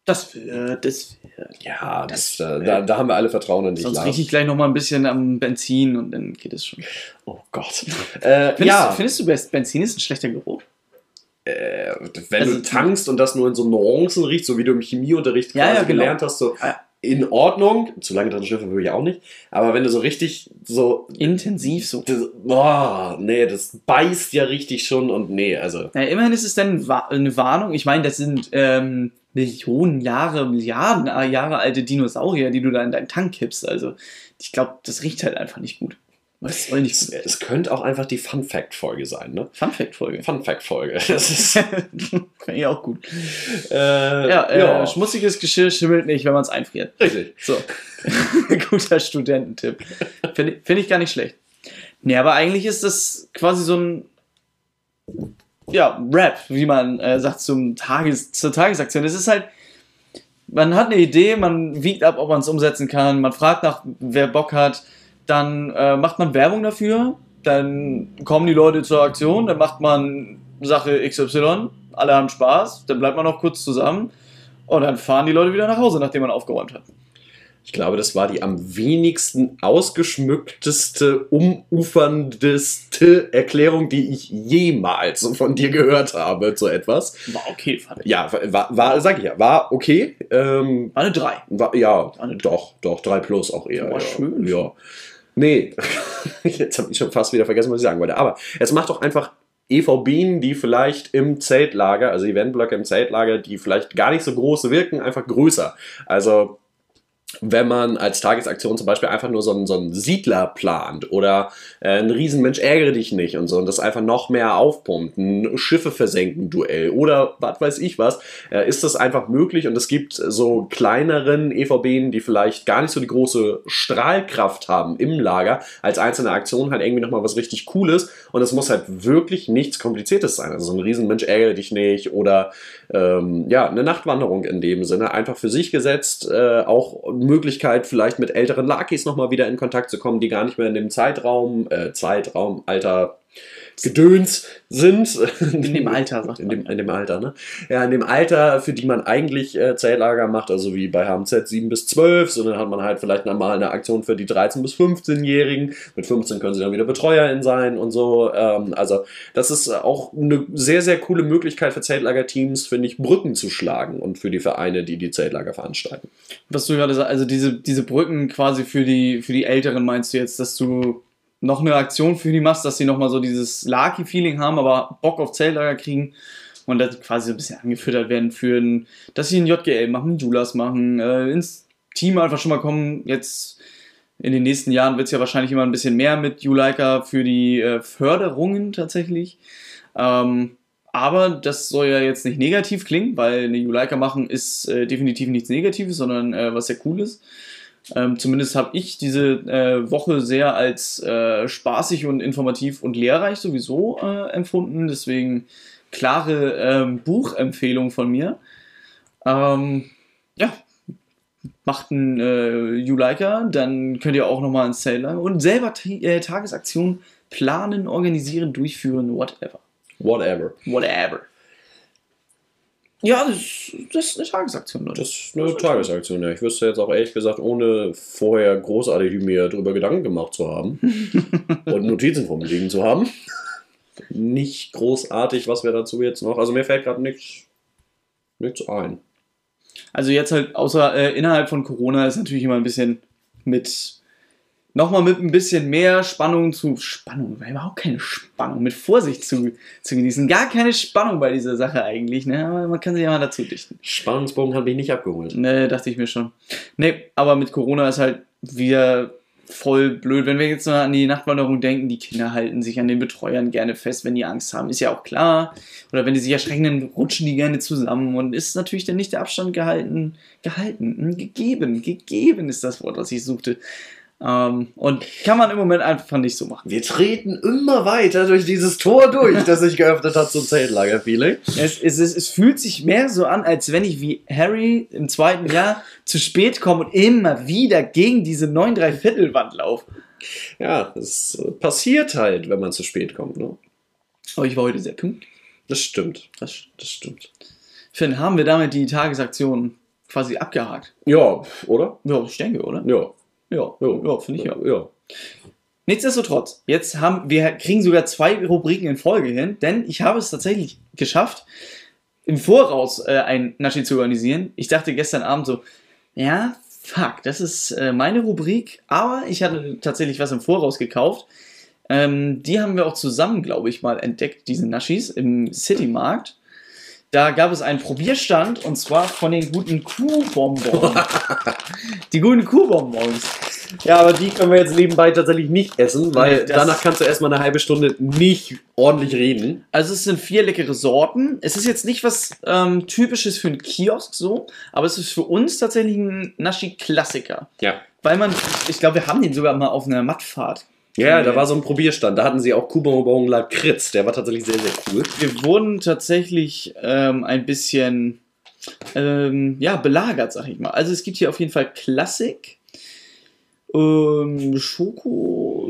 Speaker 1: das wird, das wird.
Speaker 2: Ja, das, das da, da, haben wir alle Vertrauen in dich.
Speaker 1: Sonst rieche ich gleich noch mal ein bisschen am Benzin und dann geht es schon.
Speaker 2: Oh Gott.
Speaker 1: äh, findest, ja. findest du, Benzin ist ein schlechter Geruch?
Speaker 2: Äh, wenn also, du tankst und das nur in so Nuancen riecht, so wie du im Chemieunterricht
Speaker 1: ja, quasi ja, genau.
Speaker 2: gelernt hast, so ja in Ordnung. Zu lange drin schnüffeln würde ich auch nicht. Aber wenn du so richtig so.
Speaker 1: Intensiv so.
Speaker 2: Das, boah, nee, das beißt ja richtig schon und nee, also.
Speaker 1: Ja, immerhin ist es dann eine Warnung. Ich meine, das sind ähm, Millionen Jahre, Milliarden Jahre alte Dinosaurier, die du da in deinen Tank kippst. Also, ich glaube, das riecht halt einfach nicht gut.
Speaker 2: Was soll nicht es, es könnte auch einfach die Fun Fact Folge sein, ne?
Speaker 1: Fun Fact Folge.
Speaker 2: Fun Fact Folge. Das ist Finde
Speaker 1: ich auch gut. Äh, ja, äh, ja, schmutziges Geschirr schimmelt nicht, wenn man es einfriert.
Speaker 2: Richtig.
Speaker 1: So. Guter Studententipp. Finde find ich gar nicht schlecht. Nee, aber eigentlich ist das quasi so ein ja, Rap, wie man äh, sagt, zum Tages, zur Tagesaktion. Es ist halt, man hat eine Idee, man wiegt ab, ob man es umsetzen kann, man fragt nach, wer Bock hat dann äh, macht man Werbung dafür, dann kommen die Leute zur Aktion, dann macht man Sache XY, alle haben Spaß, dann bleibt man noch kurz zusammen und dann fahren die Leute wieder nach Hause, nachdem man aufgeräumt hat.
Speaker 2: Ich glaube, das war die am wenigsten ausgeschmückteste, umuferndeste Erklärung, die ich jemals von dir gehört habe zu etwas.
Speaker 1: War okay, fand
Speaker 2: ich. Ja, war, war sag ich ja, war okay. Ähm,
Speaker 1: war eine 3.
Speaker 2: War, ja, eine doch, doch, 3 plus auch eher.
Speaker 1: War
Speaker 2: ja.
Speaker 1: schön.
Speaker 2: Ja. Nee, jetzt habe ich schon fast wieder vergessen, was ich sagen wollte. Aber es macht doch einfach EVBen, die vielleicht im Zeltlager, also Eventblöcke im Zeltlager, die vielleicht gar nicht so groß wirken, einfach größer. Also wenn man als Tagesaktion zum Beispiel einfach nur so einen, so einen Siedler plant oder äh, ein Riesenmensch ärgere dich nicht und so und das einfach noch mehr aufpumpt, ein Schiffe versenken Duell oder was weiß ich was, äh, ist das einfach möglich und es gibt so kleineren EVBen, die vielleicht gar nicht so die große Strahlkraft haben im Lager, als einzelne Aktion halt irgendwie nochmal was richtig Cooles und es muss halt wirklich nichts Kompliziertes sein. Also so ein Riesenmensch ärgere dich nicht oder ähm, ja, eine Nachtwanderung in dem Sinne, einfach für sich gesetzt, äh, auch Möglichkeit, vielleicht mit älteren Lakis nochmal wieder in Kontakt zu kommen, die gar nicht mehr in dem Zeitraum, äh, Zeitraum, Alter, Gedöns sind.
Speaker 1: In dem Alter, sagt
Speaker 2: in dem, in dem Alter, ne? Ja, in dem Alter, für die man eigentlich äh, Zeltlager macht, also wie bei HMZ 7 bis 12, sondern hat man halt vielleicht mal eine Aktion für die 13- bis 15-Jährigen. Mit 15 können sie dann wieder Betreuerin sein und so. Ähm, also, das ist auch eine sehr, sehr coole Möglichkeit für Zeltlagerteams, finde ich, Brücken zu schlagen und für die Vereine, die die Zeltlager veranstalten.
Speaker 1: Was du gerade sagst, also diese, diese Brücken quasi für die, für die Älteren meinst du jetzt, dass du noch eine Aktion für die machst, dass sie nochmal so dieses Lucky-Feeling haben, aber Bock auf Zeltlager kriegen und das quasi ein bisschen angefüttert werden für ein, dass sie ein JGL machen, Julas machen, äh, ins Team einfach schon mal kommen. Jetzt in den nächsten Jahren wird es ja wahrscheinlich immer ein bisschen mehr mit Juleika für die äh, Förderungen tatsächlich. Ähm, aber das soll ja jetzt nicht negativ klingen, weil eine Juleika machen ist äh, definitiv nichts Negatives, sondern äh, was sehr Cooles. Ähm, zumindest habe ich diese äh, Woche sehr als äh, spaßig und informativ und lehrreich sowieso äh, empfunden. Deswegen klare ähm, Buchempfehlung von mir. Ähm, ja, macht ein äh, You-Liker, dann könnt ihr auch nochmal ins Sale und selber äh, Tagesaktionen planen, organisieren, durchführen, whatever.
Speaker 2: Whatever.
Speaker 1: Whatever. Ja, das, das ist eine Tagesaktion.
Speaker 2: Oder? Das ist eine Tagesaktion, ja. Ich wüsste jetzt auch ehrlich gesagt, ohne vorher großartig mir darüber Gedanken gemacht zu haben und Notizen vom Liegen zu haben, nicht großartig, was wir dazu jetzt noch. Also mir fällt gerade nichts, nichts ein.
Speaker 1: Also jetzt halt, außer äh, innerhalb von Corona ist natürlich immer ein bisschen mit nochmal mit ein bisschen mehr Spannung zu. Spannung, war überhaupt keine Spannung, mit Vorsicht zu, zu genießen. Gar keine Spannung bei dieser Sache eigentlich, ne? Aber man kann sich ja mal dazu dichten.
Speaker 2: Spannungsbogen habe ich nicht abgeholt.
Speaker 1: Ne, dachte ich mir schon. Ne, aber mit Corona ist halt wieder voll blöd. Wenn wir jetzt mal an die Nachtwanderung denken, die Kinder halten sich an den Betreuern gerne fest, wenn die Angst haben, ist ja auch klar. Oder wenn die sich erschrecken, dann rutschen die gerne zusammen und ist natürlich dann nicht der Abstand gehalten, gehalten, hm, gegeben, gegeben ist das Wort, was ich suchte. Ähm, und kann man im Moment einfach nicht so machen.
Speaker 2: Wir treten immer weiter durch dieses Tor durch, das sich geöffnet hat zum Zeltlager-Feeling.
Speaker 1: Es, es, es, es, fühlt sich mehr so an, als wenn ich wie Harry im zweiten Jahr zu spät komme und immer wieder gegen diese 9 3 Viertelwand laufe.
Speaker 2: Ja, es passiert halt, wenn man zu spät kommt. Ne?
Speaker 1: Aber ich war heute sehr pünktlich.
Speaker 2: Das stimmt. Das, das stimmt.
Speaker 1: Finn, haben wir damit die Tagesaktion quasi abgehakt?
Speaker 2: Ja, oder?
Speaker 1: Ja, ich denke, oder?
Speaker 2: Ja.
Speaker 1: Ja, ja, finde ich ja. ja. Nichtsdestotrotz, jetzt haben wir kriegen sogar zwei Rubriken in Folge hin, denn ich habe es tatsächlich geschafft, im Voraus äh, ein Naschi zu organisieren. Ich dachte gestern Abend so, ja, fuck, das ist äh, meine Rubrik, aber ich hatte tatsächlich was im Voraus gekauft. Ähm, die haben wir auch zusammen, glaube ich, mal entdeckt, diese Naschis im City-Markt. Da gab es einen Probierstand und zwar von den guten Kuhbonbons. die guten Kuhbonbons.
Speaker 2: Ja, aber die können wir jetzt nebenbei tatsächlich nicht essen, weil
Speaker 1: Nee,
Speaker 2: danach kannst du erstmal eine halbe Stunde nicht ordentlich reden.
Speaker 1: Also es sind vier leckere Sorten. Es ist jetzt nicht was ähm, typisches für einen Kiosk so, aber es ist für uns tatsächlich ein Naschi-Klassiker.
Speaker 2: Ja.
Speaker 1: Weil man, ich glaube, wir haben den sogar mal auf einer Mattfahrt.
Speaker 2: Ja, da war so ein Probierstand. Da hatten sie auch Kuhbonbon Lakritz. Der war tatsächlich sehr, sehr cool.
Speaker 1: Wir wurden tatsächlich ähm, ein bisschen ähm, ja, belagert, sag ich mal. Also es gibt hier auf jeden Fall Klassik, ähm, Schoko,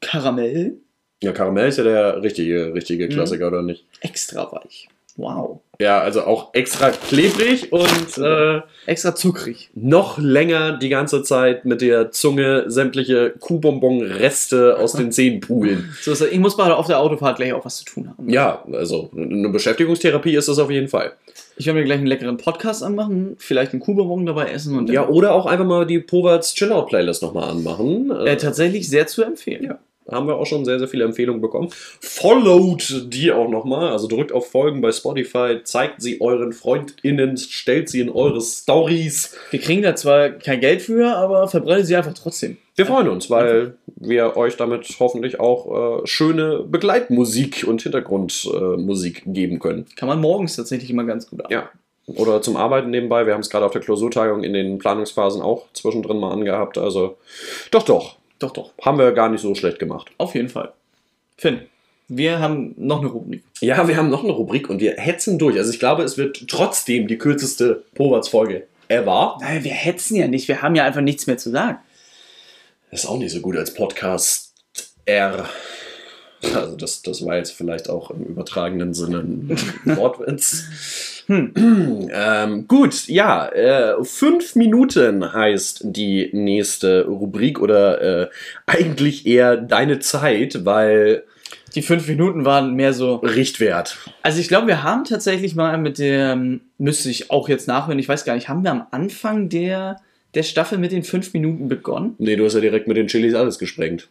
Speaker 1: Karamell,
Speaker 2: Ja, Karamell ist ja der richtige, richtige
Speaker 1: Mhm.
Speaker 2: Klassiker, oder nicht?
Speaker 1: extra weich. Wow.
Speaker 2: Ja, also auch extra klebrig und äh,
Speaker 1: Extra zuckrig.
Speaker 2: noch länger die ganze Zeit mit der Zunge sämtliche Kuhbonbon-Reste aus den Zähnen poolen.
Speaker 1: So ist. Ich muss mal auf der Autofahrt gleich auch was zu tun haben.
Speaker 2: Ja, also eine Beschäftigungstherapie ist das auf jeden Fall.
Speaker 1: Ich werde mir gleich einen leckeren Podcast anmachen, vielleicht einen Kuhbonbon dabei essen und
Speaker 2: Ja, oder auch einfach mal die Poverts Chillout-Playlist nochmal anmachen.
Speaker 1: äh, tatsächlich sehr zu empfehlen.
Speaker 2: Ja. Haben wir auch schon sehr, sehr viele Empfehlungen bekommen. Followt die auch nochmal, also drückt auf Folgen bei Spotify, zeigt sie euren FreundInnen, stellt sie in eure Stories.
Speaker 1: Wir kriegen da zwar kein Geld für, aber verbreitet sie einfach trotzdem.
Speaker 2: Wir freuen uns, weil wir euch damit hoffentlich auch äh, schöne Begleitmusik und Hintergrundmusik geben können.
Speaker 1: Kann man morgens tatsächlich immer ganz gut ab.
Speaker 2: Ja. Oder zum Arbeiten nebenbei. Wir haben es gerade auf der Klausurtagung in den Planungsphasen auch zwischendrin mal angehabt. Also doch, doch.
Speaker 1: Doch, doch.
Speaker 2: Haben wir gar nicht so schlecht gemacht.
Speaker 1: Auf jeden Fall. Finn, wir haben noch eine Rubrik.
Speaker 2: Ja, wir haben noch eine Rubrik und wir hetzen durch. Also ich glaube, es wird trotzdem die kürzeste Poverts-Folge ever.
Speaker 1: Nein, wir hetzen ja nicht. Wir haben ja einfach nichts mehr zu sagen.
Speaker 2: Ist auch nicht so gut als Podcast R. Also das, das war jetzt vielleicht auch im übertragenen Sinne ein Wortwitz.
Speaker 1: Hm.
Speaker 2: Ähm, gut, ja, äh, fünf Minuten heißt die nächste Rubrik oder äh, eigentlich eher deine Zeit, weil
Speaker 1: Die fünf Minuten waren mehr so.
Speaker 2: Richtwert.
Speaker 1: Also ich glaube, wir haben tatsächlich mal mit der, müsste ich auch jetzt nachhören, ich weiß gar nicht, haben wir am Anfang der, der Staffel mit den fünf Minuten begonnen?
Speaker 2: Nee, du hast ja direkt mit den Chilis alles gesprengt.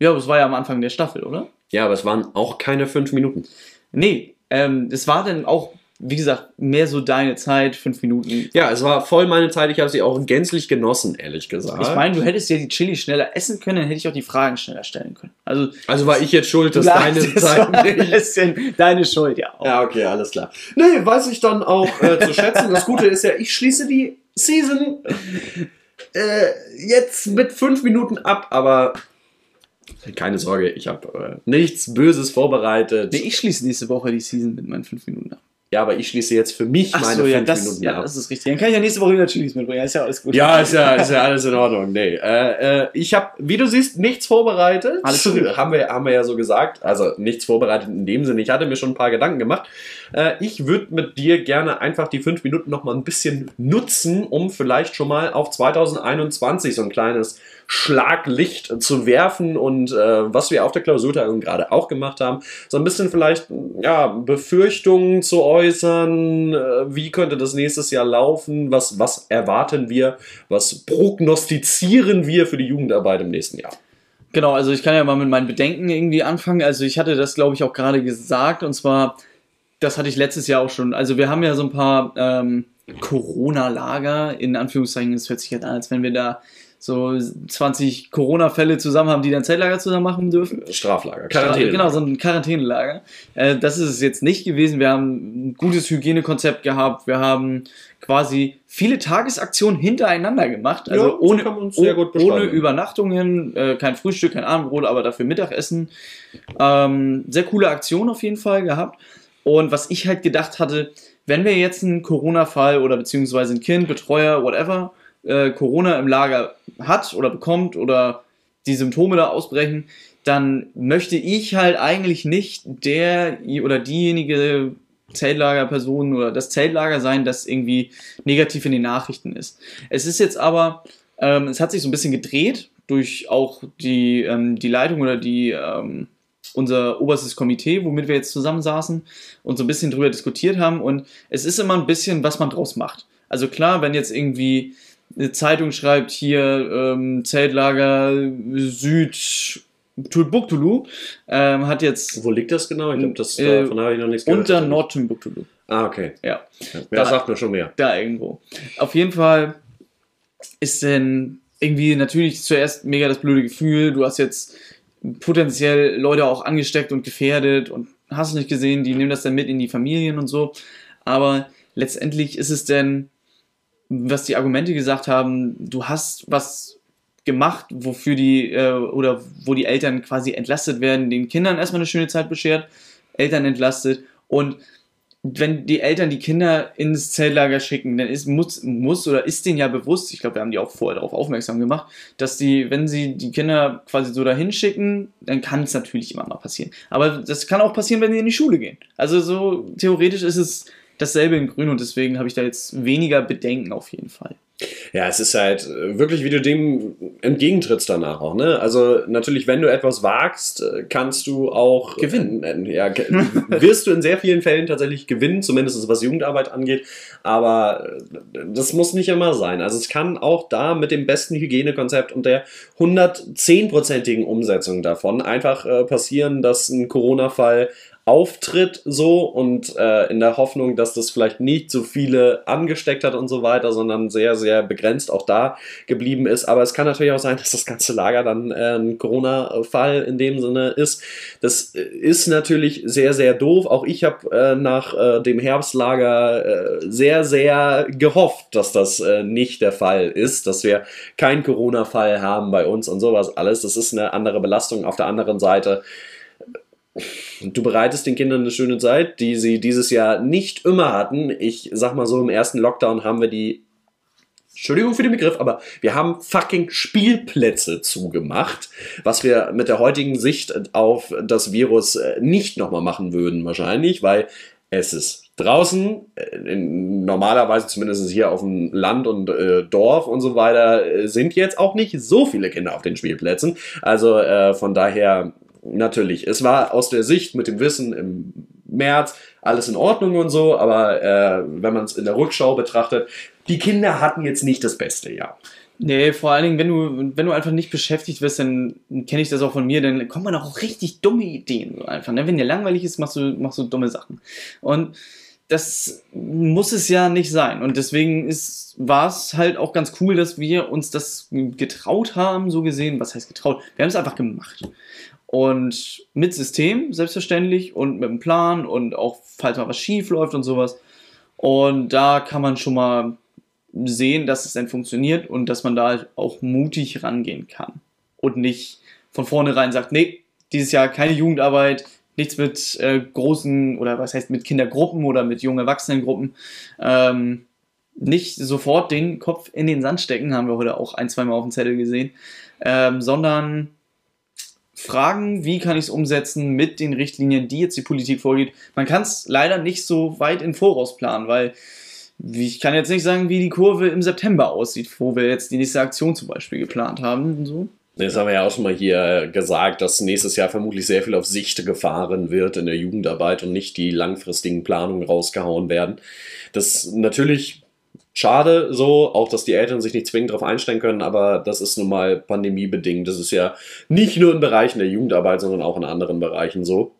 Speaker 1: Ja, das war ja am Anfang der Staffel, oder?
Speaker 2: Ja, aber es waren auch keine fünf Minuten.
Speaker 1: Nee, ähm, es war dann auch, wie gesagt, mehr so deine Zeit, fünf Minuten.
Speaker 2: Ja, es war voll meine Zeit. Ich habe sie auch gänzlich genossen, ehrlich gesagt.
Speaker 1: Ich meine, du hättest ja die Chili schneller essen können, dann hätte ich auch die Fragen schneller stellen können. Also,
Speaker 2: also war ich jetzt schuld, dass
Speaker 1: du
Speaker 2: deine
Speaker 1: es war
Speaker 2: Zeit
Speaker 1: ein
Speaker 2: nicht.
Speaker 1: bisschen deine Schuld, ja. auch.
Speaker 2: Ja, okay, alles klar. Nee, weiß ich dann auch äh, zu schätzen. Das Gute ist ja, ich schließe die Season äh, jetzt mit fünf Minuten ab, aber keine Sorge, ich habe äh, nichts Böses vorbereitet.
Speaker 1: Nee, ich schließe nächste Woche die Season mit meinen fünf Minuten ab.
Speaker 2: Ja, aber ich schließe jetzt für mich
Speaker 1: Ach
Speaker 2: meine
Speaker 1: so, ja
Speaker 2: fünf
Speaker 1: das,
Speaker 2: Minuten
Speaker 1: ja,
Speaker 2: ab.
Speaker 1: das ist richtig. Dann kann ich ja nächste Woche wieder Chilis mitbringen. Ist ja alles gut.
Speaker 2: Ja, ist ja, ist ja alles in Ordnung. Nee, äh, äh, ich habe, wie du siehst, nichts vorbereitet.
Speaker 1: Alles gut.
Speaker 2: haben, wir, haben wir ja so gesagt. Also nichts vorbereitet in dem Sinne. Ich hatte mir schon ein paar Gedanken gemacht. Äh, ich würde mit dir gerne einfach die fünf Minuten noch mal ein bisschen nutzen, um vielleicht schon mal auf 2021 so ein kleines Schlaglicht zu werfen und äh, was wir auf der Klausurtagung gerade auch gemacht haben, so ein bisschen vielleicht ja, Befürchtungen zu äußern, äh, wie könnte das nächstes Jahr laufen, was, was erwarten wir, was prognostizieren wir für die Jugendarbeit im nächsten Jahr.
Speaker 1: Genau, also ich kann ja mal mit meinen Bedenken irgendwie anfangen. Also ich hatte das, glaube ich, auch gerade gesagt. Und zwar, das hatte ich letztes Jahr auch schon. Also wir haben ja so ein paar ähm, Corona-Lager, in Anführungszeichen. Es hört sich jetzt an, als wenn wir da so 20 Corona-Fälle zusammen haben, die dann Zeltlager zusammen machen dürfen.
Speaker 2: Straflager,
Speaker 1: Quarantäne. Genau, so ein Quarantänelager. Äh, das ist es jetzt nicht gewesen. Wir haben ein gutes Hygienekonzept gehabt. Wir haben quasi viele Tagesaktionen hintereinander gemacht. Also
Speaker 2: Ja,
Speaker 1: ohne,
Speaker 2: beschreiben.
Speaker 1: ohne Übernachtungen, äh, kein Frühstück, kein Abendbrot, aber dafür Mittagessen. Ähm, sehr coole Aktion auf jeden Fall gehabt. Und was ich halt gedacht hatte, wenn wir jetzt einen Corona-Fall oder beziehungsweise ein Kind, Betreuer, whatever, äh, Corona im Lager hat oder bekommt oder die Symptome da ausbrechen, dann möchte ich halt eigentlich nicht der oder diejenige Zeltlagerperson oder das Zeltlager sein, das irgendwie negativ in den Nachrichten ist. Es ist jetzt aber, ähm, es hat sich so ein bisschen gedreht durch auch die, ähm, die Leitung oder die, ähm, unser oberstes Komitee, womit wir jetzt zusammensaßen und so ein bisschen drüber diskutiert haben. Und es ist immer ein bisschen, was man draus macht. Also klar, wenn jetzt irgendwie eine Zeitung schreibt, hier ähm, Zeltlager Timbuktu ähm, hat jetzt.
Speaker 2: Wo liegt das genau? Ich glaube, das
Speaker 1: Äh,
Speaker 2: davon habe ich noch nichts gehört.
Speaker 1: Unter Nord-Timbuktu.
Speaker 2: Ah, okay.
Speaker 1: Ja.
Speaker 2: Ja,
Speaker 1: Da-
Speaker 2: sagt mir schon mehr.
Speaker 1: Da irgendwo. Auf jeden Fall ist denn irgendwie natürlich zuerst mega das blöde Gefühl, du hast jetzt potenziell Leute auch angesteckt und gefährdet und hast nicht gesehen, die nehmen das dann mit in die Familien und so. Aber letztendlich ist es denn, was die Argumente gesagt haben, du hast was gemacht, wofür die äh, oder wo die Eltern quasi entlastet werden, den Kindern erstmal eine schöne Zeit beschert, Eltern entlastet und wenn die Eltern die Kinder ins Zeltlager schicken, dann ist, muss, muss oder ist denen ja bewusst, ich glaube, wir haben die auch vorher darauf aufmerksam gemacht, dass die, wenn sie die Kinder quasi so dahin schicken, dann kann es natürlich immer mal passieren. Aber das kann auch passieren, wenn die in die Schule gehen. Also so theoretisch ist es dasselbe in Grün und deswegen habe ich da jetzt weniger Bedenken auf jeden Fall.
Speaker 2: Ja, es ist halt äh, wirklich, wie du dem entgegentrittst danach auch, ne? Also natürlich, wenn du etwas wagst, äh, kannst du auch
Speaker 1: Gewinnen.
Speaker 2: Äh, ja, ge- wirst du in sehr vielen Fällen tatsächlich gewinnen, zumindest was Jugendarbeit angeht. Aber das muss nicht immer sein. Also es kann auch da mit dem besten Hygienekonzept und der 110-prozentigen Umsetzung davon einfach passieren, dass ein Corona-Fall auftritt so und äh, in der Hoffnung, dass das vielleicht nicht so viele angesteckt hat und so weiter, sondern sehr, sehr begrenzt auch da geblieben ist. Aber es kann natürlich auch sein, dass das ganze Lager dann äh, ein Corona-Fall in dem Sinne ist. Das äh, ist natürlich sehr, sehr doof. Auch ich habe äh, nach äh, dem Herbstlager äh, sehr, sehr gehofft, dass das nicht der Fall ist, dass wir keinen Corona-Fall haben bei uns und sowas alles. Das ist eine andere Belastung. Auf der anderen Seite Du bereitest den Kindern eine schöne Zeit, die sie dieses Jahr nicht immer hatten. Ich sag mal so, im ersten Lockdown haben wir die, Entschuldigung für den Begriff, aber wir haben fucking Spielplätze zugemacht, was wir mit der heutigen Sicht auf das Virus äh, nicht nochmal machen würden wahrscheinlich, weil es ist draußen, äh, in, normalerweise zumindest hier auf dem Land und äh, Dorf und so weiter, äh, sind jetzt auch nicht so viele Kinder auf den Spielplätzen. Also äh, von daher natürlich, es war aus der Sicht mit dem Wissen im März alles in Ordnung und so, aber äh, wenn man es in der Rückschau betrachtet, die Kinder hatten jetzt nicht das beste Jahr.
Speaker 1: Nee, vor allen Dingen, wenn du, wenn du einfach nicht beschäftigt wirst, dann kenne ich das auch von mir, dann kommt man auch richtig dumme Ideen so einfach. Ne? Wenn dir langweilig ist, machst du, machst du dumme Sachen. Und das muss es ja nicht sein. Und deswegen war es halt auch ganz cool, dass wir uns das getraut haben, so gesehen. Was heißt getraut? Wir haben es einfach gemacht. Und mit System, selbstverständlich, und mit einem Plan und auch, falls mal was schief läuft und sowas. Und da kann man schon mal sehen, dass es dann funktioniert und dass man da halt auch mutig rangehen kann. Und nicht von vornherein sagt, nee, dieses Jahr keine Jugendarbeit, nichts mit äh, großen oder was heißt mit Kindergruppen oder mit jungen Erwachsenengruppen. Ähm, nicht sofort den Kopf in den Sand stecken, haben wir heute auch ein, zwei Mal auf dem Zettel gesehen, ähm, sondern fragen, wie kann ich es umsetzen mit den Richtlinien, die jetzt die Politik vorgeht. Man kann es leider nicht so weit in Voraus planen, weil ich kann jetzt nicht sagen, wie die Kurve im September aussieht, wo wir jetzt die nächste Aktion zum Beispiel geplant haben und so.
Speaker 2: Das haben wir ja auch schon mal hier gesagt, dass nächstes Jahr vermutlich sehr viel auf Sicht gefahren wird in der Jugendarbeit und nicht die langfristigen Planungen rausgehauen werden. Das natürlich schade so, auch dass die Eltern sich nicht zwingend darauf einstellen können, aber das ist nun mal pandemiebedingt. Das ist ja nicht nur in Bereichen der Jugendarbeit, sondern auch in anderen Bereichen so.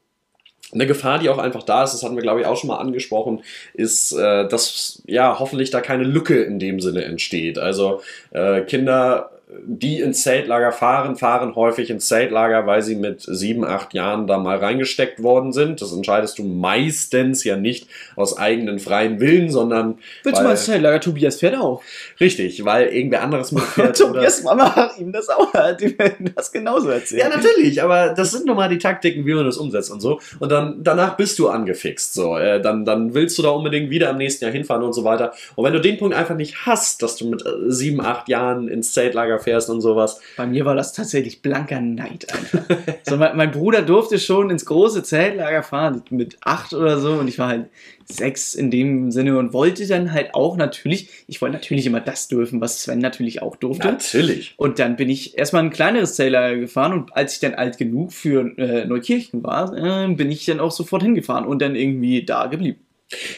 Speaker 2: Eine Gefahr, die auch einfach da ist, das hatten wir, glaube ich, auch schon mal angesprochen, ist, äh, dass ja hoffentlich da keine Lücke in dem Sinne entsteht. Also äh, Kinder, die ins Zeltlager fahren, fahren häufig ins Zeltlager, weil sie mit sieben, acht Jahren da mal reingesteckt worden sind. Das entscheidest du meistens ja nicht aus eigenen freien Willen, sondern
Speaker 1: Willst du
Speaker 2: weil,
Speaker 1: mal ins Zeltlager? Tobias fährt auch.
Speaker 2: richtig, weil irgendwer anderes mitfährt. oder-
Speaker 1: Tobias Mama hat ihm das auch, hat ihm das genauso erzählt.
Speaker 2: Ja, natürlich, aber das sind nun mal die Taktiken, wie man das umsetzt und so. Und dann danach bist du angefixt. So, äh, dann, dann willst du da unbedingt wieder am nächsten Jahr hinfahren und so weiter. Und wenn du den Punkt einfach nicht hast, dass du mit äh, sieben, acht Jahren ins Zeltlager fährst und sowas,
Speaker 1: Bei mir war das tatsächlich blanker Neid so, mein, mein Bruder durfte schon ins große Zeltlager fahren, mit acht oder so, und ich war halt sechs in dem Sinne und wollte dann halt auch natürlich, ich wollte natürlich immer das dürfen, was Sven natürlich auch durfte.
Speaker 2: natürlich.
Speaker 1: Und dann bin ich erstmal ein kleineres Zeltlager gefahren und als ich dann alt genug für äh, Neukirchen war, äh, bin ich dann auch sofort hingefahren und dann irgendwie da geblieben.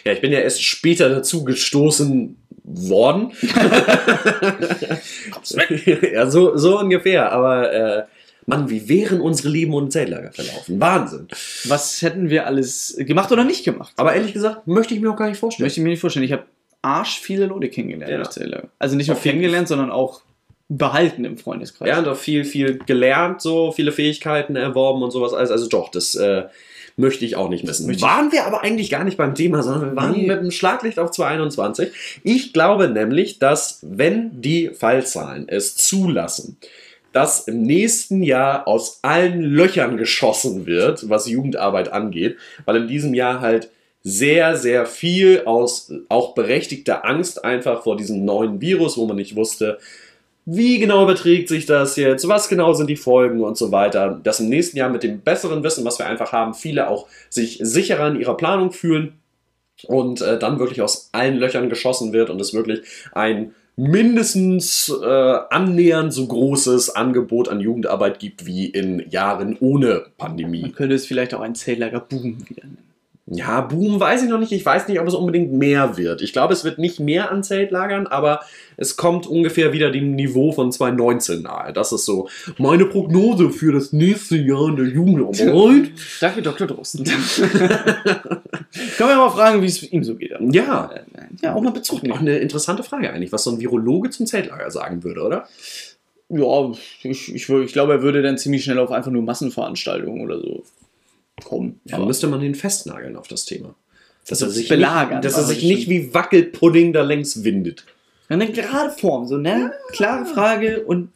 Speaker 2: Ja, ich bin ja erst später dazu gestoßen worden. ja, so, so ungefähr. Aber äh, Mann, wie wären unsere Leben und Zeltlager verlaufen? Wahnsinn.
Speaker 1: Was hätten wir alles gemacht oder nicht gemacht?
Speaker 2: Aber ehrlich gesagt, möchte ich mir auch gar nicht vorstellen.
Speaker 1: Möchte ich mir nicht vorstellen. Ich habe arsch viele Leute kennengelernt
Speaker 2: Ja.
Speaker 1: durch Zeltlager. Also nicht nur
Speaker 2: Auf jeden
Speaker 1: kennengelernt, sondern auch behalten im Freundeskreis.
Speaker 2: Ja, und auch viel, viel gelernt, so viele Fähigkeiten erworben und sowas alles. Also doch, das äh, möchte ich auch nicht missen.
Speaker 1: Ich-
Speaker 2: waren wir aber eigentlich gar nicht beim Thema, sondern wir waren
Speaker 1: Nee.
Speaker 2: mit dem Schlaglicht auf 221. Ich glaube nämlich, dass wenn die Fallzahlen es zulassen, dass im nächsten Jahr aus allen Löchern geschossen wird, was Jugendarbeit angeht, weil in diesem Jahr halt sehr, sehr viel aus auch berechtigter Angst einfach vor diesem neuen Virus, wo man nicht wusste, wie genau überträgt sich das jetzt, was genau sind die Folgen und so weiter, dass im nächsten Jahr mit dem besseren Wissen, was wir einfach haben, viele auch sich sicherer in ihrer Planung fühlen und äh, dann wirklich aus allen Löchern geschossen wird und es wirklich ein mindestens äh, annähernd so großes Angebot an Jugendarbeit gibt wie in Jahren ohne Pandemie.
Speaker 1: Man könnte es vielleicht auch ein Zeltlager-Boom wieder nennen.
Speaker 2: Ja, Boom weiß ich noch nicht. Ich weiß nicht, ob es unbedingt mehr wird. Ich glaube, es wird nicht mehr an Zeltlagern, aber es kommt ungefähr wieder dem Niveau von 2019 nahe. Das ist so meine Prognose für das nächste Jahr in der Jugendarbeit.
Speaker 1: Danke, Dr. Drosten. Können wir mal fragen, wie es ihm so geht.
Speaker 2: Ja.
Speaker 1: Ja, auch mal Bezug
Speaker 2: Auch eine interessante Frage eigentlich, was so ein Virologe zum Zeltlager sagen würde, oder?
Speaker 1: Ja, ich, ich, ich glaube, er würde dann ziemlich schnell auf einfach nur Massenveranstaltungen oder so kommen.
Speaker 2: Ja,
Speaker 1: Aber-
Speaker 2: müsste man den festnageln auf das Thema. Dass
Speaker 1: Das
Speaker 2: er sich,
Speaker 1: belagern,
Speaker 2: nicht, dass er sich nicht wie Wackelpudding da längs windet.
Speaker 1: Eine gerade Form, so, ne? Klare Frage und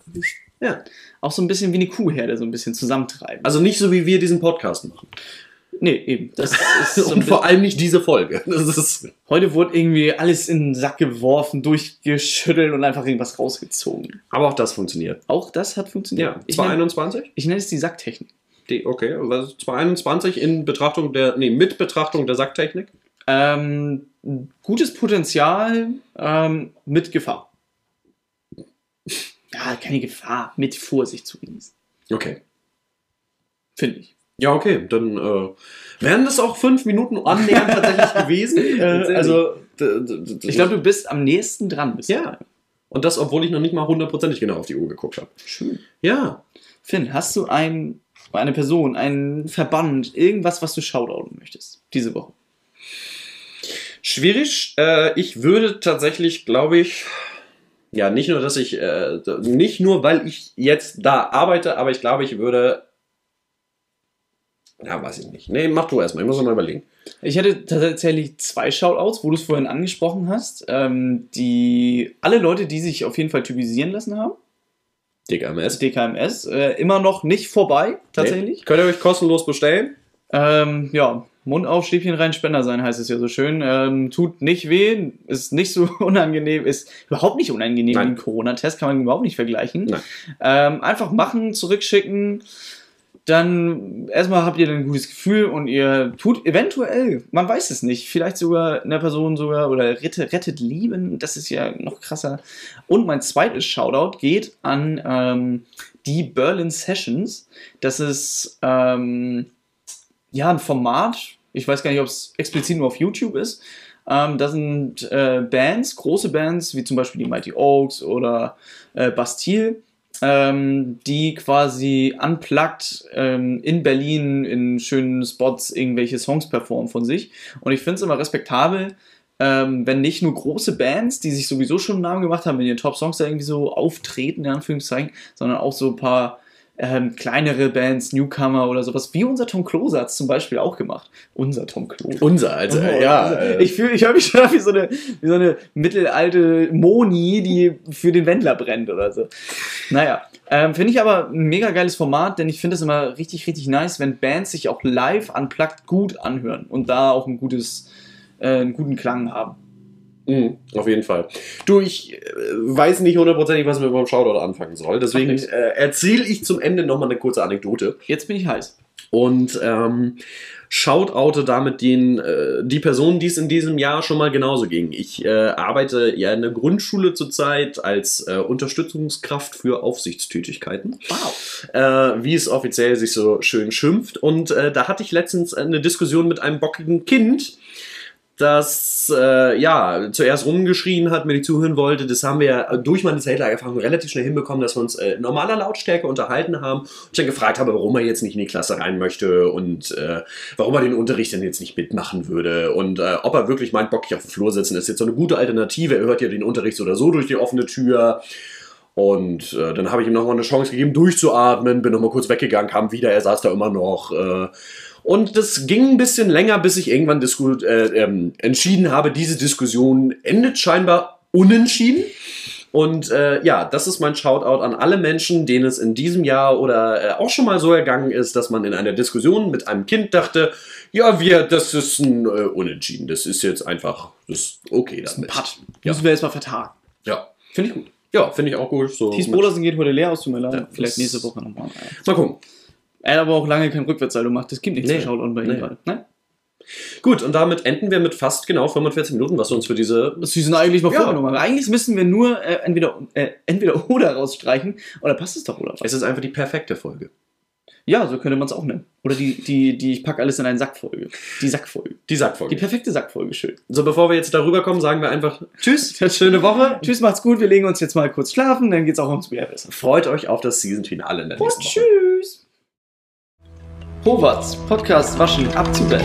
Speaker 2: Ja.
Speaker 1: auch so ein bisschen wie eine Kuhherde, so ein bisschen zusammentreiben.
Speaker 2: Also nicht so, wie wir diesen Podcast machen.
Speaker 1: nee, eben. Das ist so
Speaker 2: Und vor allem nicht diese Folge. Das ist
Speaker 1: Heute wurde irgendwie alles in den Sack geworfen, durchgeschüttelt und einfach irgendwas rausgezogen.
Speaker 2: aber auch das funktioniert.
Speaker 1: Auch das hat funktioniert.
Speaker 2: Ja,
Speaker 1: ich, nenne,
Speaker 2: 221?
Speaker 1: ich nenne es die Sacktechnik.
Speaker 2: Die, okay, also 221 in Betrachtung der, nee, mit Betrachtung der Sacktechnik.
Speaker 1: Ähm, gutes Potenzial ähm, mit Gefahr. Ja, keine Gefahr, mit Vorsicht zu genießen.
Speaker 2: Okay.
Speaker 1: Finde ich.
Speaker 2: Ja, okay, dann äh, wären das auch fünf Minuten annähernd tatsächlich gewesen. Äh, also,
Speaker 1: Ich glaube, du bist am nächsten dran. Bist
Speaker 2: Ja. Und das, obwohl ich noch nicht mal hundertprozentig genau auf die Uhr geguckt habe.
Speaker 1: Schön.
Speaker 2: Ja.
Speaker 1: Finn, hast du ein, eine Person, einen Verband, irgendwas, was du shoutouten möchtest diese Woche?
Speaker 2: Schwierig. Äh, ich würde tatsächlich, glaube ich, ja, nicht nur, dass ich, äh, nicht nur, weil ich jetzt da arbeite, aber ich glaube, ich würde. Ja, weiß ich nicht. Nee, mach du erstmal. Ich muss noch mal überlegen.
Speaker 1: Ich hatte tatsächlich zwei Shoutouts, wo du es vorhin angesprochen hast. Ähm, die alle Leute, die sich auf jeden Fall typisieren lassen haben,
Speaker 2: DKMS.
Speaker 1: DKMS, äh, immer noch nicht vorbei, tatsächlich.
Speaker 2: Nee. Könnt ihr euch kostenlos bestellen?
Speaker 1: Ähm, ja, Mund auf, Stäbchen rein, Spender sein heißt es ja so schön. Ähm, tut nicht weh, ist nicht so unangenehm, ist überhaupt nicht unangenehm
Speaker 2: Nein.
Speaker 1: Corona-Test, kann man überhaupt nicht vergleichen. Ähm, einfach machen, zurückschicken. Dann erstmal habt ihr ein gutes Gefühl und ihr tut eventuell, man weiß es nicht, vielleicht sogar einer Person sogar oder rettet, rettet Leben, das ist ja noch krasser. Und mein zweites Shoutout geht an ähm, die Berlin Sessions. Das ist ähm, ja ein Format, ich weiß gar nicht, ob es explizit nur auf YouTube ist. Ähm, da sind äh, Bands, große Bands, wie zum Beispiel die Mighty Oaks oder äh, Bastille, ähm, die quasi unplugged ähm, in Berlin in schönen Spots irgendwelche Songs performen von sich. Und ich finde es immer respektabel, ähm, wenn nicht nur große Bands, die sich sowieso schon einen Namen gemacht haben, in ihren Top-Songs da irgendwie so auftreten, in Anführungszeichen, sondern auch so ein paar ähm, kleinere Bands, Newcomer oder sowas, wie unser Tom Klose hat es zum Beispiel auch gemacht. Unser Tom Klose.
Speaker 2: Unser, also,
Speaker 1: Oh,
Speaker 2: ja.
Speaker 1: also, ich fühle, ich höre mich schon wie so, eine, wie so eine mittelalte Moni, die für den Wendler brennt oder so. Naja, ähm, finde ich aber ein mega geiles Format, denn ich finde es immer richtig, richtig nice, wenn Bands sich auch live unplugged gut anhören und da auch ein gutes, äh, einen guten Klang haben.
Speaker 2: Mhm, auf jeden Fall. Du, ich äh, weiß nicht hundertprozentig, was man beim Shoutout anfangen soll. Deswegen äh, erzähle ich zum Ende nochmal eine kurze Anekdote.
Speaker 1: Jetzt bin ich heiß.
Speaker 2: Und ähm, shoutoute damit den, äh, die Personen, die es in diesem Jahr schon mal genauso ging. Ich äh, arbeite ja in der Grundschule zurzeit als äh, Unterstützungskraft für Aufsichtstätigkeiten
Speaker 1: Wow.
Speaker 2: äh, wie es offiziell sich so schön schimpft. Und äh, da hatte ich letztens eine Diskussion mit einem bockigen Kind, das äh, ja zuerst rumgeschrien hat, mir nicht zuhören wollte, das haben wir durch meine Zeltlagerfahrung relativ schnell hinbekommen, dass wir uns äh, normaler Lautstärke unterhalten haben und ich dann gefragt habe, warum er jetzt nicht in die Klasse rein möchte und äh, warum er den Unterricht denn jetzt nicht mitmachen würde und äh, ob er wirklich meint, bockig auf dem Flur sitzen, ist jetzt so eine gute Alternative. Er hört ja den Unterricht so oder so durch die offene Tür. Und äh, dann habe ich ihm nochmal eine Chance gegeben, durchzuatmen, bin nochmal kurz weggegangen, kam wieder, er saß da immer noch. Äh, und das ging ein bisschen länger, bis ich irgendwann äh, ähm, entschieden habe, diese Diskussion endet scheinbar unentschieden. Und äh, ja, das ist mein Shoutout an alle Menschen, denen es in diesem Jahr oder äh, auch schon mal so ergangen ist, dass man in einer Diskussion mit einem Kind dachte, ja, wir, das ist ein äh, Unentschieden. Das ist jetzt einfach, das ist okay.
Speaker 1: Das ist ein Putt. Ja. Müssen wir jetzt mal vertagen.
Speaker 2: Ja.
Speaker 1: Finde ich gut.
Speaker 2: Ja, finde ich auch gut. So
Speaker 1: Thies Bodersen geht heute leer aus, tut mir leid. Vielleicht nächste Woche nochmal.
Speaker 2: Mal gucken.
Speaker 1: Er hat aber auch lange kein Rückwärtssaldo gemacht. Das gibt nichts nee. zu Shoutout bei ihm nee. gerade. Nein?
Speaker 2: Gut, und damit enden wir mit fast genau 45 Minuten, was wir uns für diese
Speaker 1: Season eigentlich mal ja. vorgenommen haben. Eigentlich müssen wir nur äh, entweder, äh, entweder oder rausstreichen oder passt es doch oder was?
Speaker 2: Es ist einfach die perfekte Folge.
Speaker 1: Ja, so könnte man es auch nennen. Oder die, die, die, ich packe alles in eine Sackfolge. Die Sackfolge.
Speaker 2: Die Sackfolge.
Speaker 1: Die perfekte Sackfolge, schön.
Speaker 2: So, bevor wir jetzt darüber kommen, sagen wir einfach Tschüss,
Speaker 1: schöne Woche. Tschüss, macht's gut. Wir legen uns jetzt mal kurz schlafen, dann geht's auch ums Bier besser.
Speaker 2: Freut euch auf das Season-Finale in der
Speaker 1: nächsten Woche. Tschüss. Howards, Podcast Waschen ab zu Bett.